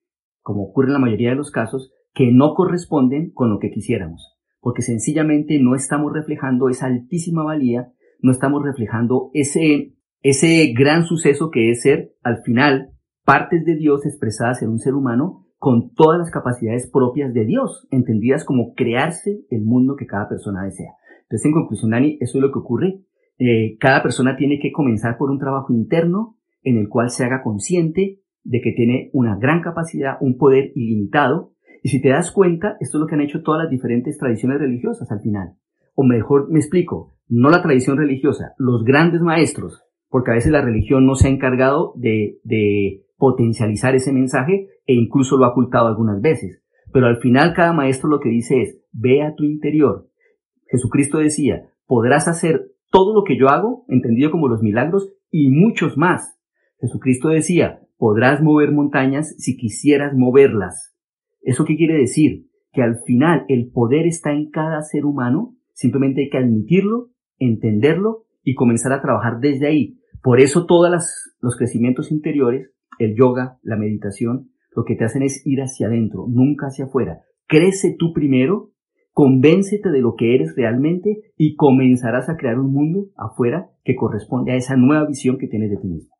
como ocurre en la mayoría de los casos, que no corresponden con lo que quisiéramos, porque sencillamente no estamos reflejando esa altísima valía, no estamos reflejando ese, ese gran suceso que es ser, al final, partes de Dios expresadas en un ser humano con todas las capacidades propias de Dios, entendidas como crearse el mundo que cada persona desea. Entonces, en conclusión, Dani, eso es lo que ocurre. Eh, cada persona tiene que comenzar por un trabajo interno en el cual se haga consciente de que tiene una gran capacidad, un poder ilimitado. Y si te das cuenta, esto es lo que han hecho todas las diferentes tradiciones religiosas al final. O mejor me explico, no la tradición religiosa, los grandes maestros, porque a veces la religión no se ha encargado de, potencializar ese mensaje e incluso lo ha ocultado algunas veces. Pero al final cada maestro lo que dice es, ve a tu interior. Jesucristo decía, podrás hacer todo lo que yo hago, entendido como los milagros, y muchos más. Jesucristo decía, podrás mover montañas si quisieras moverlas. ¿Eso qué quiere decir? Que al final el poder está en cada ser humano, simplemente hay que admitirlo, entenderlo y comenzar a trabajar desde ahí. Por eso todos los crecimientos interiores, el yoga, la meditación, lo que te hacen es ir hacia adentro, nunca hacia afuera. Crece tú primero, convéncete de lo que eres realmente y comenzarás a crear un mundo afuera que corresponde a esa nueva visión que tienes de ti mismo.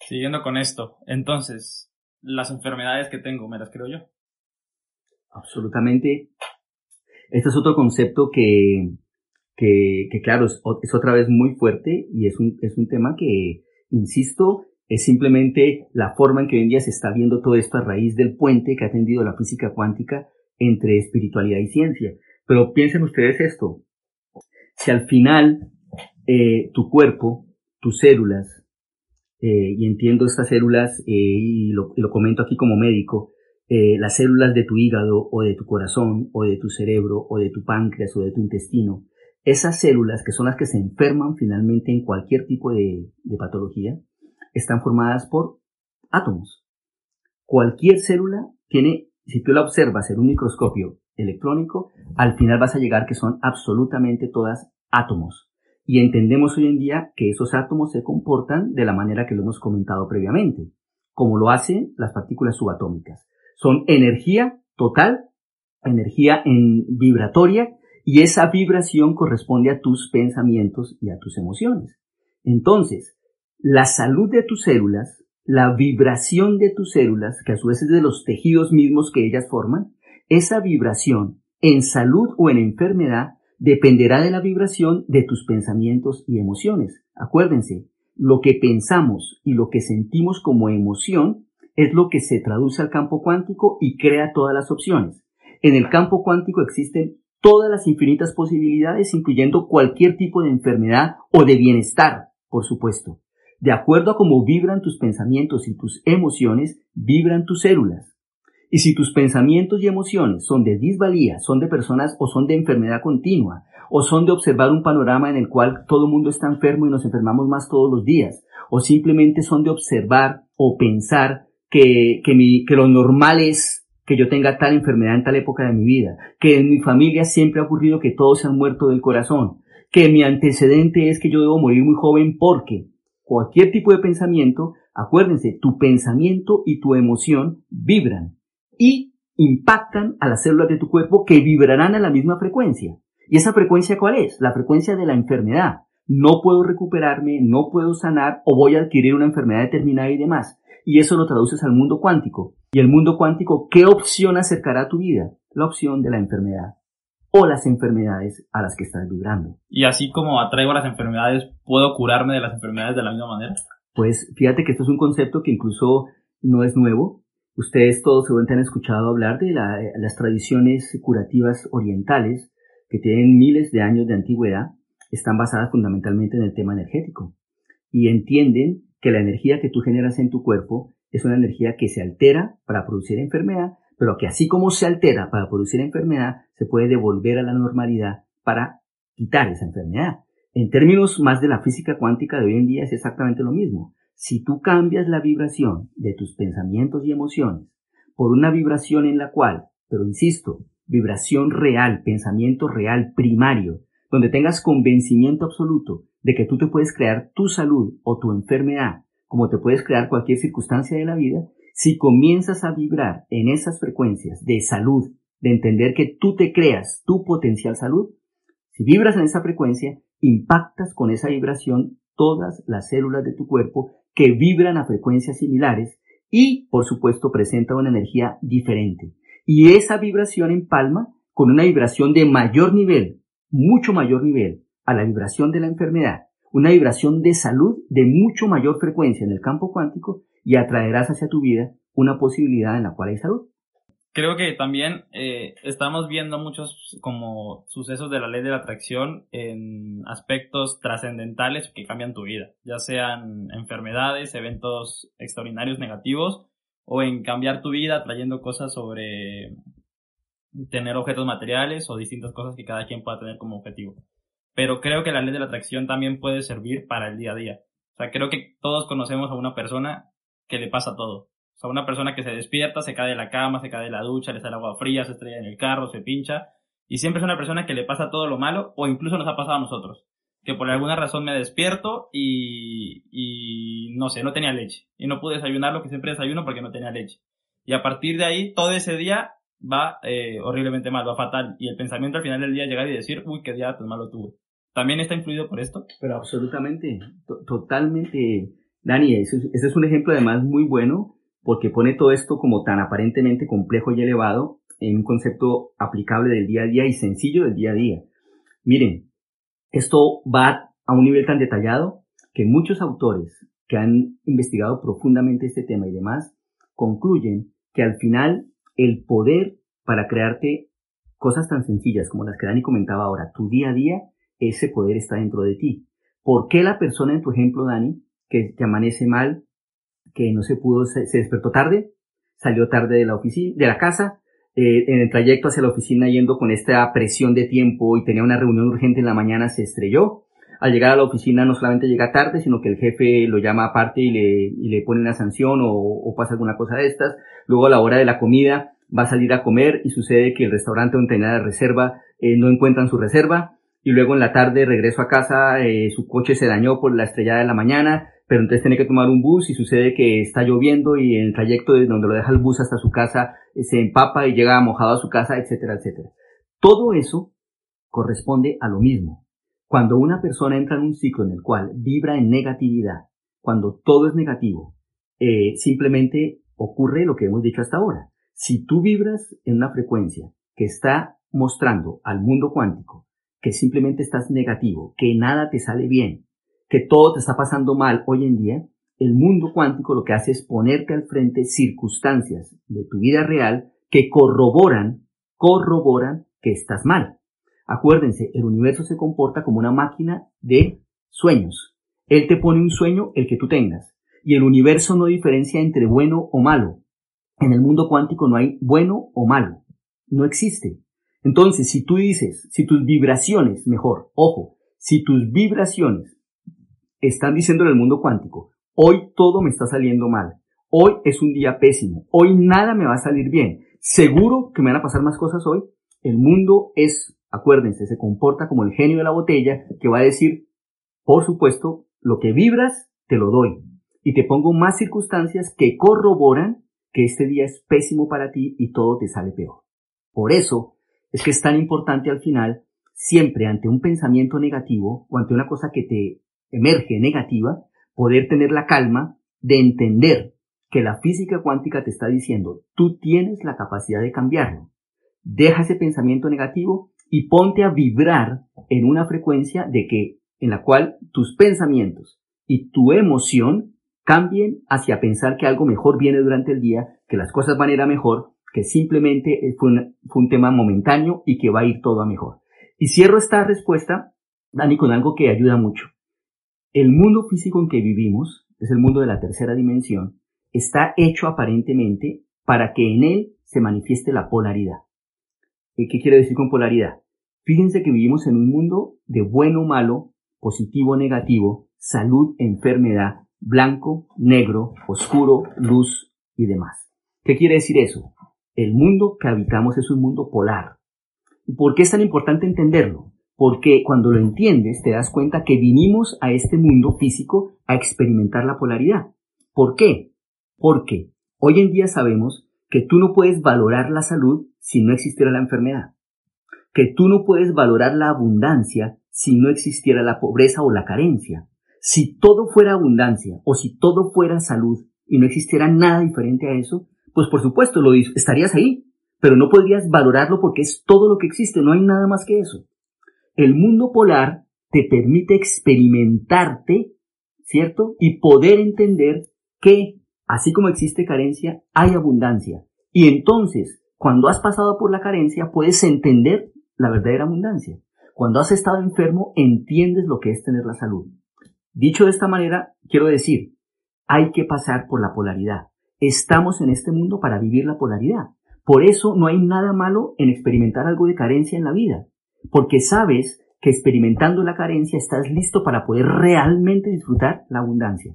Siguiendo con esto, entonces, las enfermedades que tengo, ¿me las creo yo? Absolutamente. Este es otro concepto que, que, claro, es, otra vez muy fuerte y es un, es un tema que, insisto, es simplemente la forma en que hoy en día se está viendo todo esto a raíz del puente que ha tendido la física cuántica entre espiritualidad y ciencia. Pero piensen ustedes esto. Si al final eh, tu cuerpo, tus células, eh, y entiendo estas células, eh, y, lo, comento aquí como médico, las células de tu hígado o de tu corazón o de tu cerebro o de tu páncreas o de tu intestino, esas células que son las que se enferman finalmente en cualquier tipo de, patología, están formadas por átomos. Cualquier célula tiene, si tú la observas en un microscopio electrónico, al final vas a llegar que son absolutamente todas átomos y entendemos hoy en día que esos átomos se comportan de la manera que lo hemos comentado previamente, como lo hacen las partículas subatómicas. Son energía total, energía en vibratoria, y esa vibración corresponde a tus pensamientos y a tus emociones. Entonces, la salud de tus células, la vibración de tus células, que a su vez es de los tejidos mismos que ellas forman, esa vibración en salud o en enfermedad dependerá de la vibración de tus pensamientos y emociones. Acuérdense, lo que pensamos y lo que sentimos como emoción es lo que se traduce al campo cuántico y crea todas las opciones. En el campo cuántico existen todas las infinitas posibilidades, incluyendo cualquier tipo de enfermedad o de bienestar, por supuesto. De acuerdo a cómo vibran tus pensamientos y tus emociones, vibran tus células. Y si tus pensamientos y emociones son de disvalía, son de personas o son de enfermedad continua, o son de observar un panorama en el cual todo el mundo está enfermo y nos enfermamos más todos los días, o simplemente son de observar o pensar que, que, mi, que lo normal es que yo tenga tal enfermedad en tal época de mi vida, que en mi familia siempre ha ocurrido que todos se han muerto del corazón, que mi antecedente es que yo debo morir muy joven porque cualquier tipo de pensamiento, acuérdense, tu pensamiento y tu emoción vibran y impactan a las células de tu cuerpo que vibrarán a la misma frecuencia. ¿Y esa frecuencia cuál es? La frecuencia de la enfermedad. No puedo recuperarme, no puedo sanar o voy a adquirir una enfermedad determinada y demás. Y eso lo traduces al mundo cuántico. Y el mundo cuántico, ¿qué opción acercará a tu vida? La opción de la enfermedad o las enfermedades a las que estás vibrando. Y así como atraigo a las enfermedades, ¿puedo curarme de las enfermedades de la misma manera? Pues fíjate que esto es un concepto que incluso no es nuevo. Ustedes todos seguramente han escuchado hablar de las tradiciones curativas orientales que tienen miles de años de antigüedad, están basadas fundamentalmente en el tema energético. y entienden que la energía que tú generas en tu cuerpo es una energía que se altera para producir enfermedad, pero que así como se altera para producir enfermedad, se puede devolver a la normalidad para quitar esa enfermedad. En términos más de la física cuántica de hoy en día es exactamente lo mismo. Si tú cambias la vibración de tus pensamientos y emociones por una vibración en la cual, pero insisto, vibración real, pensamiento real, primario, donde tengas convencimiento absoluto de que tú te puedes crear tu salud o tu enfermedad, como te puedes crear cualquier circunstancia de la vida, si comienzas a vibrar en esas frecuencias de salud, de entender que tú te creas tu potencial salud, si vibras en esa frecuencia, impactas con esa vibración todas las células de tu cuerpo que vibran a frecuencias similares y, por supuesto, presenta una energía diferente. Y esa vibración empalma con una vibración de mayor nivel, mucho mayor nivel, a la vibración de la enfermedad, una vibración de salud de mucho mayor frecuencia en el campo cuántico y atraerás hacia tu vida una posibilidad en la cual hay salud. Creo que también eh, estamos viendo muchos como sucesos de la ley de la atracción en aspectos trascendentales que cambian tu vida, ya sean enfermedades, eventos extraordinarios negativos o en cambiar tu vida trayendo cosas sobre tener objetos materiales o distintas cosas que cada quien pueda tener como objetivo pero creo que la ley de la atracción también puede servir para el día a día. O sea, creo que todos conocemos a una persona que le pasa todo. O sea, una persona que se despierta, se cae de la cama, se cae de la ducha, le sale agua fría, se estrella en el carro, se pincha. Y siempre es una persona que le pasa todo lo malo o incluso nos ha pasado a nosotros. Que por alguna razón me despierto y, no sé, no tenía leche. Y no pude desayunar lo que siempre desayuno porque no tenía leche. Y a partir de ahí, todo ese día va eh, horriblemente mal, va fatal. Y el pensamiento al final del día llegar y decir, uy, qué día tan malo tuve. ¿También está influido por esto? Pero absolutamente, totalmente, Dani, ese, es un ejemplo además muy bueno porque pone todo esto como tan aparentemente complejo y elevado en un concepto aplicable del día a día y sencillo del día a día. Miren, esto va a un nivel tan detallado que muchos autores que han investigado profundamente este tema y demás concluyen que al final el poder para crearte cosas tan sencillas como las que Dani comentaba ahora, tu día a día, ese poder está dentro de ti. ¿Por qué la persona en tu ejemplo, Dani, que amanece mal, que no se pudo, se, despertó tarde, salió tarde de la oficina, de la casa, eh, en el trayecto hacia la oficina yendo con esta presión de tiempo y tenía una reunión urgente en la mañana, se estrelló. Al llegar a la oficina no solamente llega tarde, sino que el jefe lo llama aparte y le, y le pone una sanción o, o pasa alguna cosa de estas. Luego a la hora de la comida va a salir a comer y sucede que el restaurante donde tenía la reserva eh, no encuentran su reserva y luego en la tarde regreso a casa, eh, su coche se dañó por la estrellada de la mañana, pero entonces tiene que tomar un bus y sucede que está lloviendo y en el trayecto de donde lo deja el bus hasta su casa eh, se empapa y llega mojado a su casa, etcétera, etcétera. Todo eso corresponde a lo mismo. Cuando una persona entra en un ciclo en el cual vibra en negatividad, cuando todo es negativo, eh, simplemente ocurre lo que hemos dicho hasta ahora. Si tú vibras en una frecuencia que está mostrando al mundo cuántico que simplemente estás negativo, que nada te sale bien, que todo te está pasando mal hoy en día, el mundo cuántico lo que hace es ponerte al frente circunstancias de tu vida real que corroboran, corroboran que estás mal. Acuérdense, el universo se comporta como una máquina de sueños. Él te pone un sueño, el que tú tengas. Y el universo no diferencia entre bueno o malo. En el mundo cuántico no hay bueno o malo. No existe. Entonces, si tú dices, si tus vibraciones, mejor, ojo, si tus vibraciones están diciendo en el mundo cuántico, hoy todo me está saliendo mal, hoy es un día pésimo, hoy nada me va a salir bien, seguro que me van a pasar más cosas hoy, el mundo es, acuérdense, se comporta como el genio de la botella que va a decir, por supuesto, lo que vibras, te lo doy. Y te pongo más circunstancias que corroboran que este día es pésimo para ti y todo te sale peor. Por eso, es que es tan importante al final, siempre ante un pensamiento negativo o ante una cosa que te emerge negativa, poder tener la calma de entender que la física cuántica te está diciendo, tú tienes la capacidad de cambiarlo. Deja ese pensamiento negativo y ponte a vibrar en una frecuencia de que, en la cual tus pensamientos y tu emoción cambien hacia pensar que algo mejor viene durante el día, que las cosas van a ir a mejor que simplemente fue un, tema momentáneo y que va a ir todo a mejor. Y cierro esta respuesta, Dani, con algo que ayuda mucho. el mundo físico en que vivimos, es el mundo de la tercera dimensión, está hecho aparentemente para que en él se manifieste la polaridad. ¿Y qué quiere decir con polaridad? Fíjense que vivimos en un mundo de bueno o malo, positivo o negativo, salud, enfermedad, blanco, negro, oscuro, luz y demás. ¿Qué quiere decir eso? El mundo que habitamos es un mundo polar. ¿Y por qué es tan importante entenderlo? Porque cuando lo entiendes te das cuenta que vinimos a este mundo físico a experimentar la polaridad. ¿Por qué? Porque hoy en día sabemos que tú no puedes valorar la salud si no existiera la enfermedad. Que tú no puedes valorar la abundancia si no existiera la pobreza o la carencia. Si todo fuera abundancia o si todo fuera salud y no existiera nada diferente a eso, pues por supuesto lo estarías ahí, pero no podrías valorarlo porque es todo lo que existe, no hay nada más que eso. El mundo polar te permite experimentarte, ¿cierto? Y poder entender que, así como existe carencia, hay abundancia. Y entonces, cuando has pasado por la carencia, puedes entender la verdadera abundancia. Cuando has estado enfermo, entiendes lo que es tener la salud. Dicho de esta manera, quiero decir, hay que pasar por la polaridad. Estamos en este mundo para vivir la polaridad. Por eso no hay nada malo en experimentar algo de carencia en la vida porque sabes que experimentando la carencia estás listo para poder realmente disfrutar la abundancia.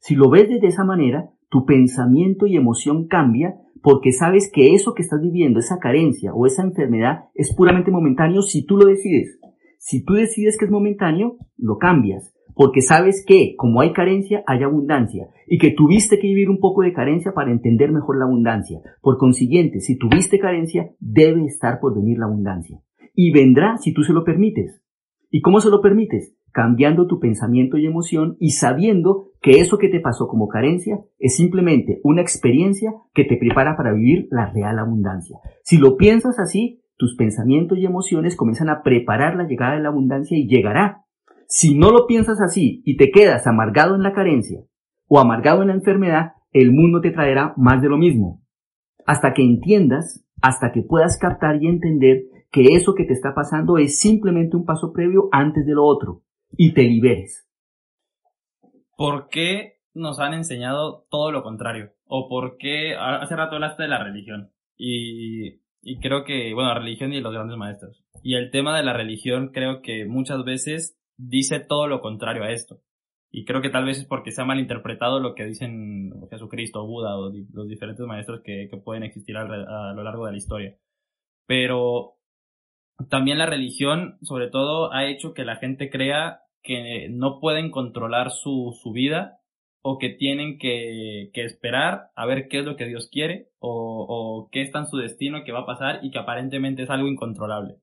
Si lo ves de esa manera, tu pensamiento y emoción cambia porque sabes que eso que estás viviendo, esa carencia o esa enfermedad, es puramente momentáneo si tú lo decides. Si tú decides que es momentáneo, lo cambias, porque sabes que como hay carencia, hay abundancia, y que tuviste que vivir un poco de carencia para entender mejor la abundancia. Por consiguiente, si tuviste carencia, debe estar por venir la abundancia y vendrá si tú se lo permites. ¿Y cómo se lo permites? Cambiando tu pensamiento y emoción y sabiendo que eso que te pasó como carencia es simplemente una experiencia que te prepara para vivir la real abundancia. Si lo piensas así, tus pensamientos y emociones comienzan a preparar la llegada de la abundancia y llegará. Si no lo piensas así y te quedas amargado en la carencia o amargado en la enfermedad, el mundo te traerá más de lo mismo. Hasta que entiendas, hasta que puedas captar y entender que eso que te está pasando es simplemente un paso previo antes de lo otro y te liberes. ¿Por qué nos han enseñado todo lo contrario? ¿O por qué hace rato hablaste de la religión? Y, creo que, bueno, la religión y los grandes maestros. Y el tema de la religión creo que muchas veces dice todo lo contrario a esto. Y creo que tal vez es porque se ha malinterpretado lo que dicen Jesucristo, Buda o los diferentes maestros que, pueden existir a, lo largo de la historia. Pero también la religión, sobre todo, ha hecho que la gente crea que no pueden controlar su, su vida o que tienen que, que, esperar a ver qué es lo que Dios quiere o, o qué está en su destino, qué va a pasar y que aparentemente es algo incontrolable.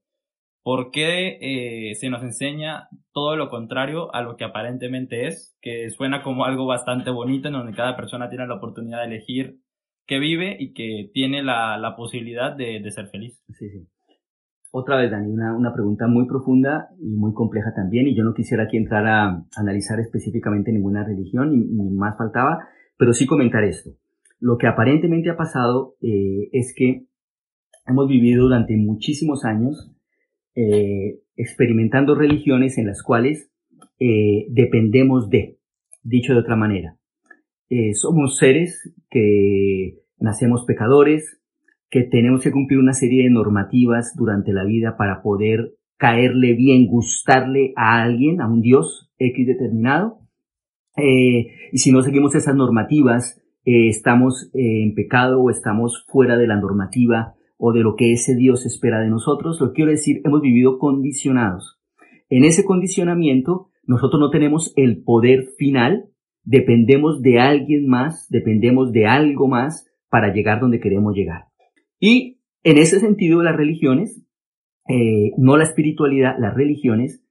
¿Por qué eh, se nos enseña todo lo contrario a lo que aparentemente es? Que suena como algo bastante bonito en donde cada persona tiene la oportunidad de elegir qué vive y que tiene la, posibilidad de, de ser feliz. Sí, sí. Otra vez, Dani, una, pregunta muy profunda y muy compleja también, y yo no quisiera aquí entrar a analizar específicamente ninguna religión, ni, más faltaba, pero sí comentar esto. Lo que aparentemente ha pasado eh, es que hemos vivido durante muchísimos años eh, experimentando religiones en las cuales eh, dependemos de, dicho de otra manera. somos seres que nacemos pecadores, que tenemos que cumplir una serie de normativas durante la vida para poder caerle bien, gustarle a alguien, a un Dios X determinado. Eh, y si no seguimos esas normativas, eh, estamos eh, en pecado o estamos fuera de la normativa o de lo que ese Dios espera de nosotros. Lo quiero decir, hemos vivido condicionados. En ese condicionamiento, nosotros no tenemos el poder final, dependemos de alguien más, dependemos de algo más para llegar donde queremos llegar. Y en ese sentido, las religiones, eh, no la espiritualidad, las religiones,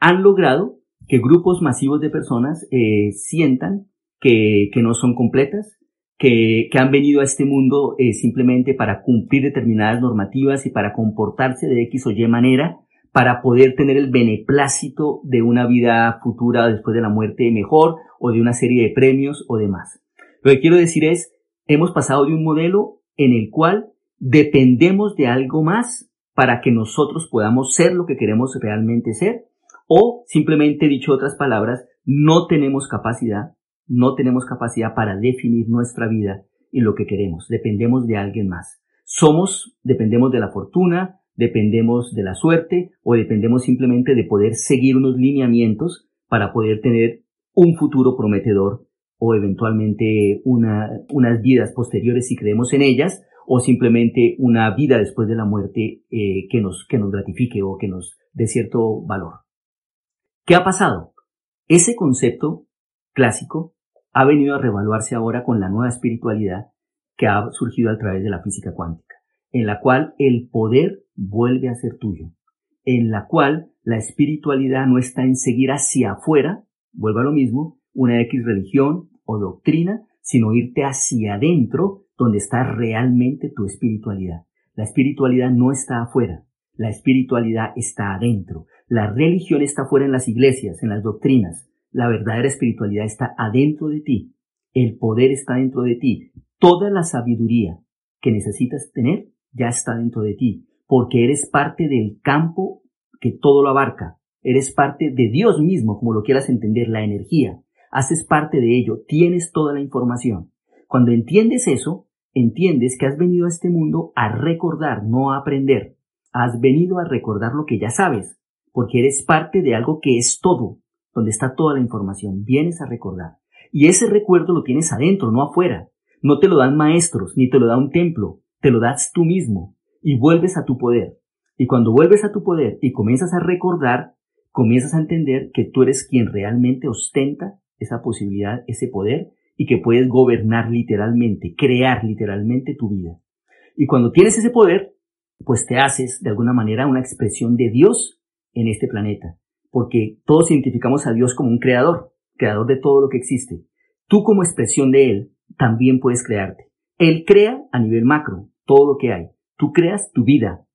han logrado que grupos masivos de personas eh, sientan que, no son completas, que, que, han venido a este mundo eh, simplemente para cumplir determinadas normativas y para comportarse de X o Y manera, para poder tener el beneplácito de una vida futura después de la muerte mejor o de una serie de premios o demás. Lo que quiero decir es, hemos pasado de un modelo en el cual dependemos de algo más para que nosotros podamos ser lo que queremos realmente ser o simplemente dicho otras palabras, no tenemos capacidad, no tenemos capacidad para definir nuestra vida y lo que queremos. Dependemos de alguien más. Somos, dependemos de la fortuna, dependemos de la suerte o dependemos simplemente de poder seguir unos lineamientos para poder tener un futuro prometedor o eventualmente una, unas vidas posteriores si creemos en ellas o simplemente una vida después de la muerte eh, que, nos, que nos gratifique o que nos dé cierto valor. ¿Qué ha pasado? Ese concepto clásico ha venido a revaluarse ahora con la nueva espiritualidad que ha surgido a través de la física cuántica, en la cual el poder vuelve a ser tuyo, en la cual la espiritualidad no está en seguir hacia afuera, vuelve a lo mismo, una X religión o doctrina, sino irte hacia adentro donde está realmente tu espiritualidad. La espiritualidad no está afuera, la espiritualidad está adentro. La religión está fuera en las iglesias, en las doctrinas. La verdadera espiritualidad está adentro de ti. El poder está dentro de ti. Toda la sabiduría que necesitas tener ya está dentro de ti, porque eres parte del campo que todo lo abarca. Eres parte de Dios mismo, como lo quieras entender, la energía. Haces parte de ello, tienes toda la información. Cuando entiendes eso, entiendes que has venido a este mundo a recordar, no a aprender. Has venido a recordar lo que ya sabes, porque eres parte de algo que es todo, donde está toda la información. Vienes a recordar. Y ese recuerdo lo tienes adentro, no afuera. No te lo dan maestros, ni te lo da un templo, te lo das tú mismo y vuelves a tu poder. Y cuando vuelves a tu poder y comienzas a recordar, comienzas a entender que tú eres quien realmente ostenta esa posibilidad, ese poder y que puedes gobernar literalmente, crear literalmente tu vida. Y cuando tienes ese poder, pues te haces de alguna manera una expresión de Dios en este planeta, porque todos identificamos a Dios como un creador, creador de todo lo que existe. Tú como expresión de Él también puedes crearte. Él crea a nivel macro todo lo que hay. Tú creas tu vida.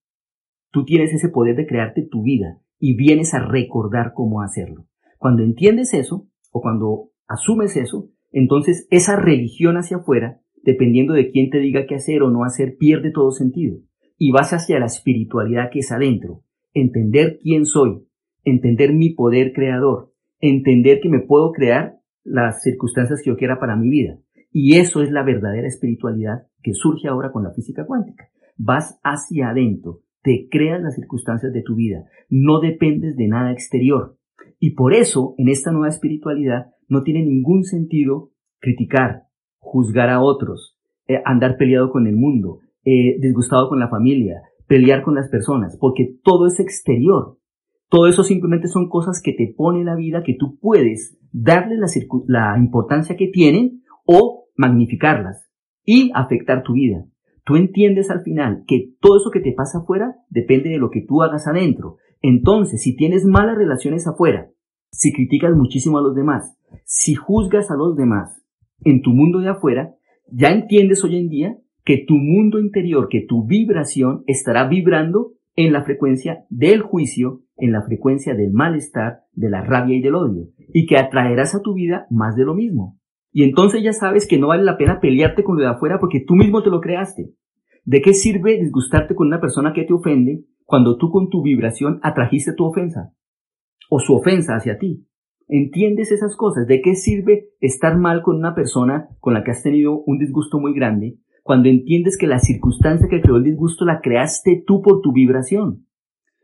Tú tienes ese poder de crearte tu vida y vienes a recordar cómo hacerlo. Cuando entiendes eso o cuando asumes eso, entonces esa religión hacia afuera, dependiendo de quién te diga qué hacer o no hacer, pierde todo sentido. Y vas hacia la espiritualidad que es adentro. Entender quién soy, entender mi poder creador, entender que me puedo crear las circunstancias que yo quiera para mi vida. Y eso es la verdadera espiritualidad que surge ahora con la física cuántica. Vas hacia adentro, te creas las circunstancias de tu vida, no dependes de nada exterior. Y por eso, en esta nueva espiritualidad, no tiene ningún sentido criticar, juzgar a otros, eh, andar peleado con el mundo, eh, disgustado con la familia, pelear con las personas, porque todo es exterior. Todo eso simplemente son cosas que te pone la vida, que tú puedes darle la, la importancia que tienen o magnificarlas y afectar tu vida. Tú entiendes al final que todo eso que te pasa afuera depende de lo que tú hagas adentro. Entonces, si tienes malas relaciones afuera, si criticas muchísimo a los demás, si juzgas a los demás en tu mundo de afuera, ya entiendes hoy en día que tu mundo interior, que tu vibración estará vibrando en la frecuencia del juicio, en la frecuencia del malestar, de la rabia y del odio, y que atraerás a tu vida más de lo mismo. Y entonces ya sabes que no vale la pena pelearte con lo de afuera porque tú mismo te lo creaste. ¿De qué sirve disgustarte con una persona que te ofende cuando tú con tu vibración atrajiste tu ofensa? O su ofensa hacia ti. ¿Entiendes esas cosas? ¿De qué sirve estar mal con una persona con la que has tenido un disgusto muy grande cuando entiendes que la circunstancia que creó el disgusto la creaste tú por tu vibración?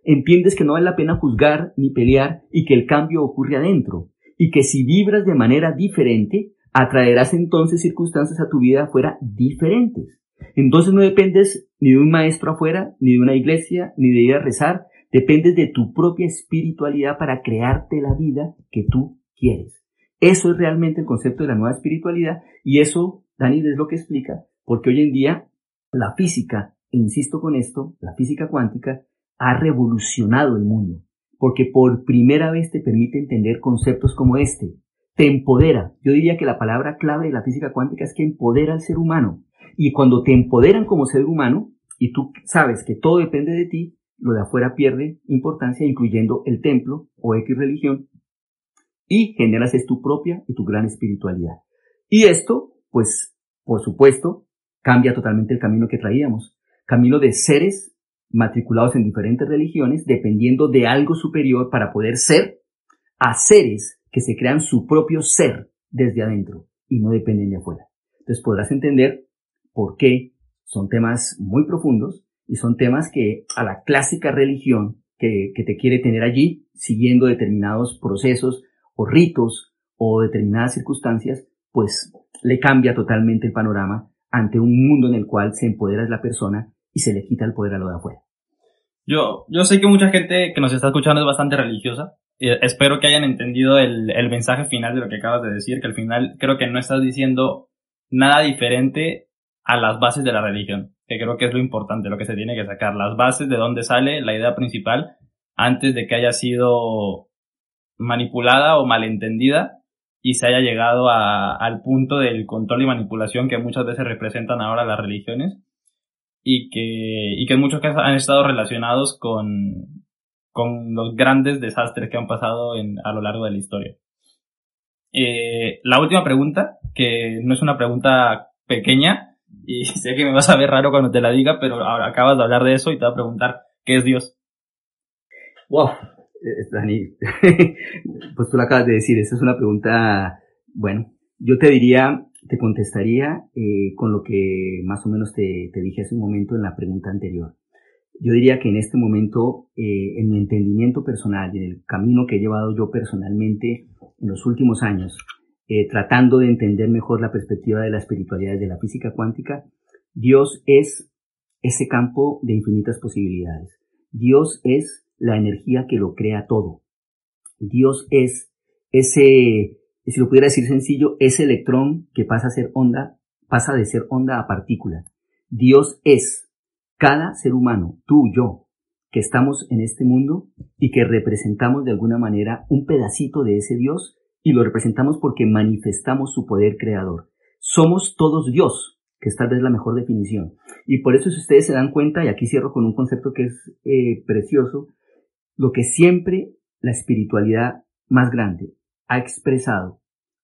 Entiendes que no vale la pena juzgar ni pelear y que el cambio ocurre adentro y que si vibras de manera diferente, atraerás entonces circunstancias a tu vida afuera diferentes. Entonces no dependes ni de un maestro afuera, ni de una iglesia, ni de ir a rezar, Dependes de tu propia espiritualidad para crearte la vida que tú quieres. Eso es realmente el concepto de la nueva espiritualidad y eso, Dani, es lo que explica, porque hoy en día la física, e insisto con esto, la física cuántica ha revolucionado el mundo, porque por primera vez te permite entender conceptos como este. Te empodera. Yo diría que la palabra clave de la física cuántica es que empodera al ser humano. Y cuando te empoderan como ser humano, y tú sabes que todo depende de ti, lo de afuera pierde importancia, incluyendo el templo o X religión, y generas es tu propia y tu gran espiritualidad. Y esto, pues, por supuesto, cambia totalmente el camino que traíamos. Camino de seres matriculados en diferentes religiones, dependiendo de algo superior para poder ser, a seres que se crean su propio ser desde adentro y no dependen de afuera. Entonces podrás entender por qué son temas muy profundos y son temas que a la clásica religión que, que te quiere tener allí, siguiendo determinados procesos o ritos o determinadas circunstancias, pues le cambia totalmente el panorama ante un mundo en el cual se empodera la persona y se le quita el poder a lo de afuera. Yo, yo sé que mucha gente que nos está escuchando es bastante religiosa. espero que hayan entendido el, el mensaje final de lo que acabas de decir, que al final creo que no estás diciendo nada diferente a las bases de la religión, que creo que es lo importante, lo que se tiene que sacar, las bases de dónde sale la idea principal antes de que haya sido manipulada o malentendida y se haya llegado a, al punto del control y manipulación que muchas veces representan ahora las religiones y que, y que muchos casos han estado relacionados con, con los grandes desastres que han pasado en, a lo largo de la historia. Eh, la última pregunta, que no es una pregunta pequeña, y sé que me vas a ver raro cuando te la diga, pero acabas de hablar de eso y te voy a preguntar, ¿qué es Dios? Wow, eh, Dani, pues tú lo acabas de decir, esa es una pregunta, bueno, yo te diría, te contestaría eh, con lo que más o menos te, dije hace un momento en la pregunta anterior. Yo diría que en este momento, eh, en mi entendimiento personal y en el camino que he llevado yo personalmente en los últimos años, eh, tratando de entender mejor la perspectiva de la espiritualidad de la física cuántica, Dios es ese campo de infinitas posibilidades. Dios es la energía que lo crea todo. Dios es ese, si lo pudiera decir sencillo, ese electrón que pasa a ser onda, pasa de ser onda a partícula. Dios es cada ser humano, tú, yo, que estamos en este mundo y que representamos de alguna manera un pedacito de ese Dios y lo representamos porque manifestamos su poder creador. Somos todos Dios, que es tal vez la mejor definición. Y por eso si ustedes se dan cuenta, y aquí cierro con un concepto que es eh, precioso, lo que siempre la espiritualidad más grande ha expresado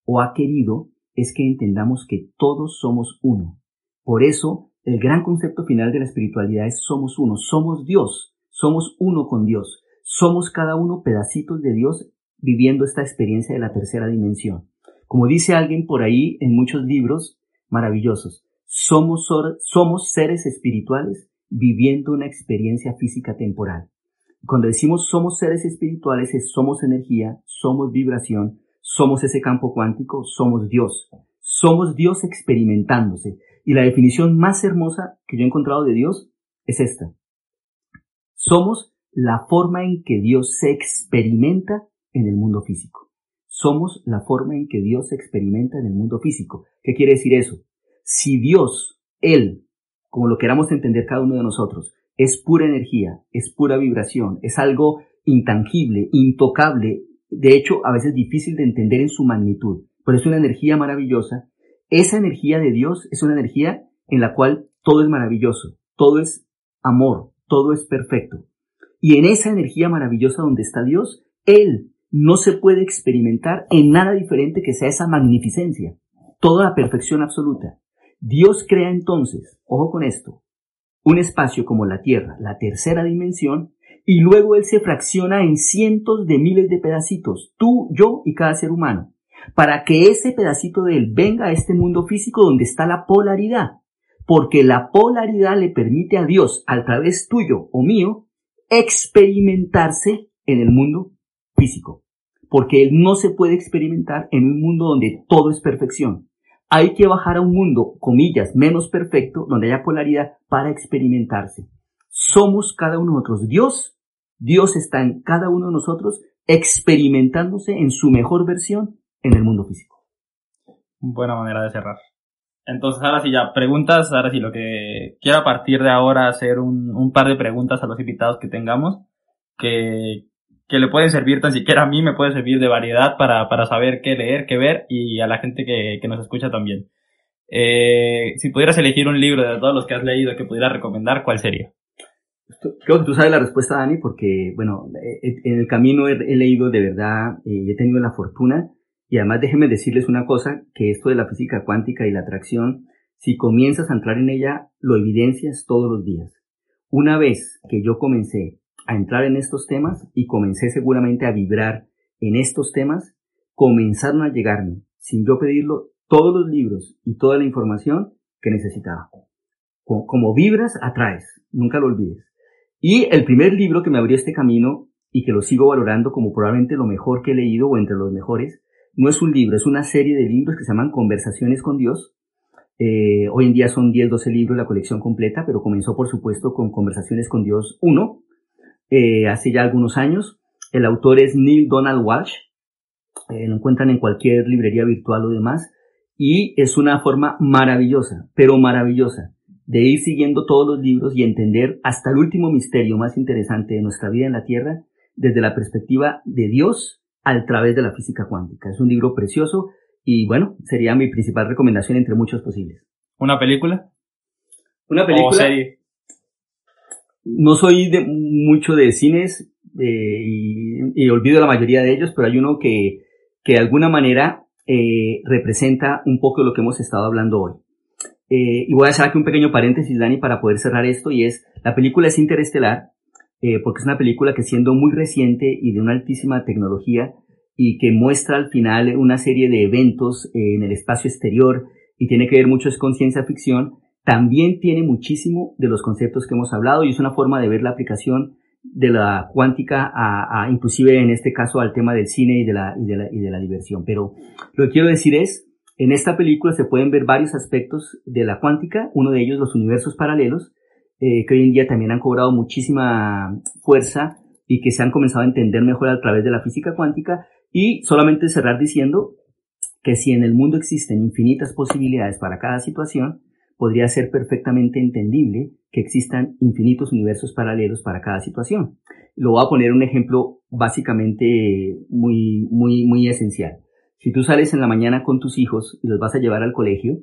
o ha querido es que entendamos que todos somos uno. Por eso, el gran concepto final de la espiritualidad es somos uno, somos Dios, somos uno con Dios, somos cada uno pedacitos de Dios viviendo esta experiencia de la tercera dimensión. Como dice alguien por ahí en muchos libros maravillosos, somos, somos seres espirituales viviendo una experiencia física temporal. Cuando decimos somos seres espirituales, es somos energía, somos vibración, somos ese campo cuántico, somos Dios. Somos Dios experimentándose. Y la definición más hermosa que yo he encontrado de Dios es esta. Somos la forma en que Dios se experimenta en el mundo físico. Somos la forma en que Dios se experimenta en el mundo físico. ¿Qué quiere decir eso? Si Dios, Él, como lo queramos entender cada uno de nosotros, es pura energía, es pura vibración, es algo intangible, intocable, de hecho a veces difícil de entender en su magnitud, pero es una energía maravillosa. Esa energía de Dios es una energía en la cual todo es maravilloso, todo es amor, todo es perfecto. Y en esa energía maravillosa donde está Dios, Él no se puede experimentar en nada diferente que sea esa magnificencia, toda la perfección absoluta. Dios crea entonces, ojo con esto, un espacio como la Tierra, la tercera dimensión, y luego él se fracciona en cientos de miles de pedacitos, tú, yo y cada ser humano, para que ese pedacito de él venga a este mundo físico donde está la polaridad, porque la polaridad le permite a Dios, a través tuyo o mío, experimentarse en el mundo físico, porque él no se puede experimentar en un mundo donde todo es perfección hay que bajar a un mundo, comillas, menos perfecto, donde haya polaridad para experimentarse. Somos cada uno de nosotros. Dios, Dios está en cada uno de nosotros experimentándose en su mejor versión en el mundo físico. Buena manera de cerrar. Entonces, ahora sí ya, preguntas, ahora sí, lo que quiero a partir de ahora hacer un, un par de preguntas a los invitados que tengamos, que, que le pueden servir tan siquiera a mí, me puede servir de variedad para, para saber qué leer, qué ver y a la gente que, que nos escucha también. Eh, si pudieras elegir un libro de todos los que has leído que pudieras recomendar, ¿cuál sería? Creo que tú sabes la respuesta, Dani, porque, bueno, eh, eh, en el camino he, leído de verdad, y he tenido la fortuna, y además déjenme decirles una cosa, que esto de la física cuántica y la atracción, si comienzas a entrar en ella, lo evidencias todos los días. Una vez que yo comencé a entrar en estos temas y comencé seguramente a vibrar en estos temas, comenzaron a llegarme, sin yo pedirlo, todos los libros y toda la información que necesitaba. Como, vibras, atraes, nunca lo olvides. Y el primer libro que me abrió este camino y que lo sigo valorando como probablemente lo mejor que he leído o entre los mejores, no es un libro, es una serie de libros que se llaman Conversaciones con Dios. Eh, hoy en día son 10, 12 libros la colección completa, pero comenzó por supuesto con Conversaciones con Dios 1, eh, hace ya algunos años. El autor es Neil Donald Walsh, eh, lo encuentran en cualquier librería virtual o demás, y es una forma maravillosa, pero maravillosa, de ir siguiendo todos los libros y entender hasta el último misterio más interesante de nuestra vida en la Tierra desde la perspectiva de Dios a través de la física cuántica. Es un libro precioso y bueno, sería mi principal recomendación entre muchos posibles. ¿Una película? Una película. ¿O serie? No soy de, mucho de cines eh, y, olvido la mayoría de ellos, pero hay uno que, que de alguna manera eh, representa un poco lo que hemos estado hablando hoy. Eh, y voy a hacer aquí un pequeño paréntesis, Dani, para poder cerrar esto, y es, la película es Interestelar, porque es una película que siendo muy reciente y de una altísima tecnología, y que muestra al final una serie de eventos en el espacio exterior, y tiene que ver mucho con ciencia ficción, también tiene muchísimo de los conceptos que hemos hablado, y es una forma de ver la aplicación de la cuántica a, inclusive en este caso al tema del cine y de la, y de la, y de la diversión. Pero lo que quiero decir es, en esta película se pueden ver varios aspectos de la cuántica, uno de ellos los universos paralelos, eh, que hoy en día también han cobrado muchísima fuerza y que se han comenzado a entender mejor a través de la física cuántica, y solamente cerrar diciendo que si en el mundo existen infinitas posibilidades para cada situación, podría ser perfectamente entendible que existan infinitos universos paralelos para cada situación. Lo voy a poner un ejemplo básicamente muy, muy, muy esencial. Si tú sales en la mañana con tus hijos y los vas a llevar al colegio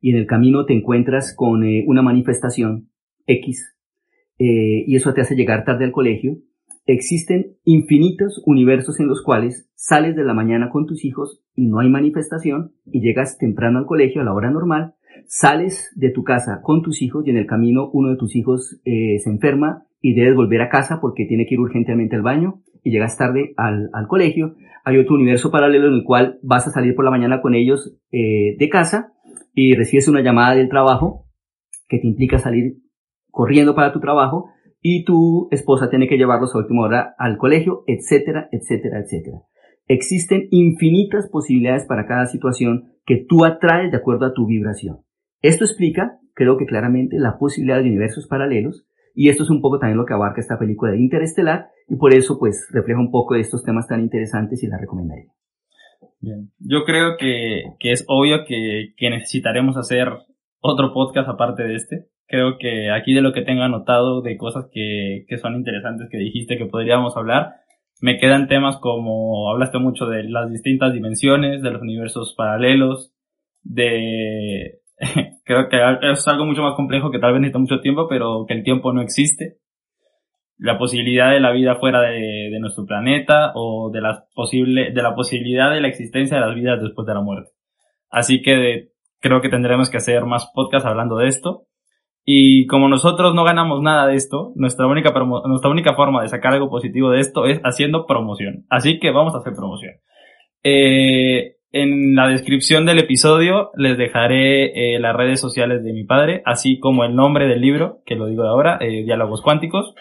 y en el camino te encuentras con eh, una manifestación X eh, y eso te hace llegar tarde al colegio, existen infinitos universos en los cuales sales de la mañana con tus hijos y no hay manifestación y llegas temprano al colegio a la hora normal, sales de tu casa con tus hijos y en el camino uno de tus hijos eh, se enferma y debes volver a casa porque tiene que ir urgentemente al baño y llegas tarde al, al, colegio. Hay otro universo paralelo en el cual vas a salir por la mañana con ellos eh, de casa y recibes una llamada del trabajo que te implica salir corriendo para tu trabajo y tu esposa tiene que llevarlos a última hora al colegio, etcétera, etcétera, etcétera. Existen infinitas posibilidades para cada situación que tú atraes de acuerdo a tu vibración. Esto explica, creo que claramente, la posibilidad de universos paralelos y esto es un poco también lo que abarca esta película de Interestelar y por eso pues refleja un poco de estos temas tan interesantes y la recomendaría. Yo creo que, que es obvio que, que necesitaremos hacer otro podcast aparte de este. Creo que aquí de lo que tengo anotado de cosas que, que son interesantes que dijiste que podríamos hablar, me quedan temas como hablaste mucho de las distintas dimensiones, de los universos paralelos, de creo que es algo mucho más complejo que tal vez necesita mucho tiempo, pero que el tiempo no existe. La posibilidad de la vida fuera de, nuestro planeta o de la, posible, de la posibilidad de la existencia de las vidas después de la muerte. Así que creo que tendremos que hacer más podcasts hablando de esto. Y como nosotros no ganamos nada de esto, nuestra única, nuestra única forma de sacar algo positivo de esto es haciendo promoción. Así que vamos a hacer promoción. Eh, en la descripción del episodio les dejaré eh, las redes sociales de mi padre, así como el nombre del libro, que lo digo de ahora, eh, Diálogos Cuánticos.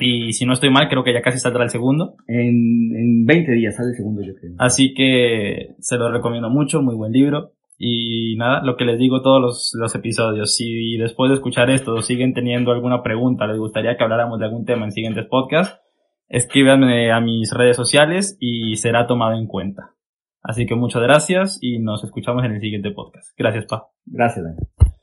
Y si no estoy mal, creo que ya casi saldrá el segundo. En, en 20 días sale el segundo, yo creo. Así que se lo recomiendo mucho, muy buen libro. Y nada, lo que les digo todos los, los episodios, si después de escuchar esto siguen teniendo alguna pregunta, les gustaría que habláramos de algún tema en siguientes podcasts, escríbanme a mis redes sociales y será tomado en cuenta. Así que muchas gracias y nos escuchamos en el siguiente podcast. Gracias, Pa. Gracias, Daniel.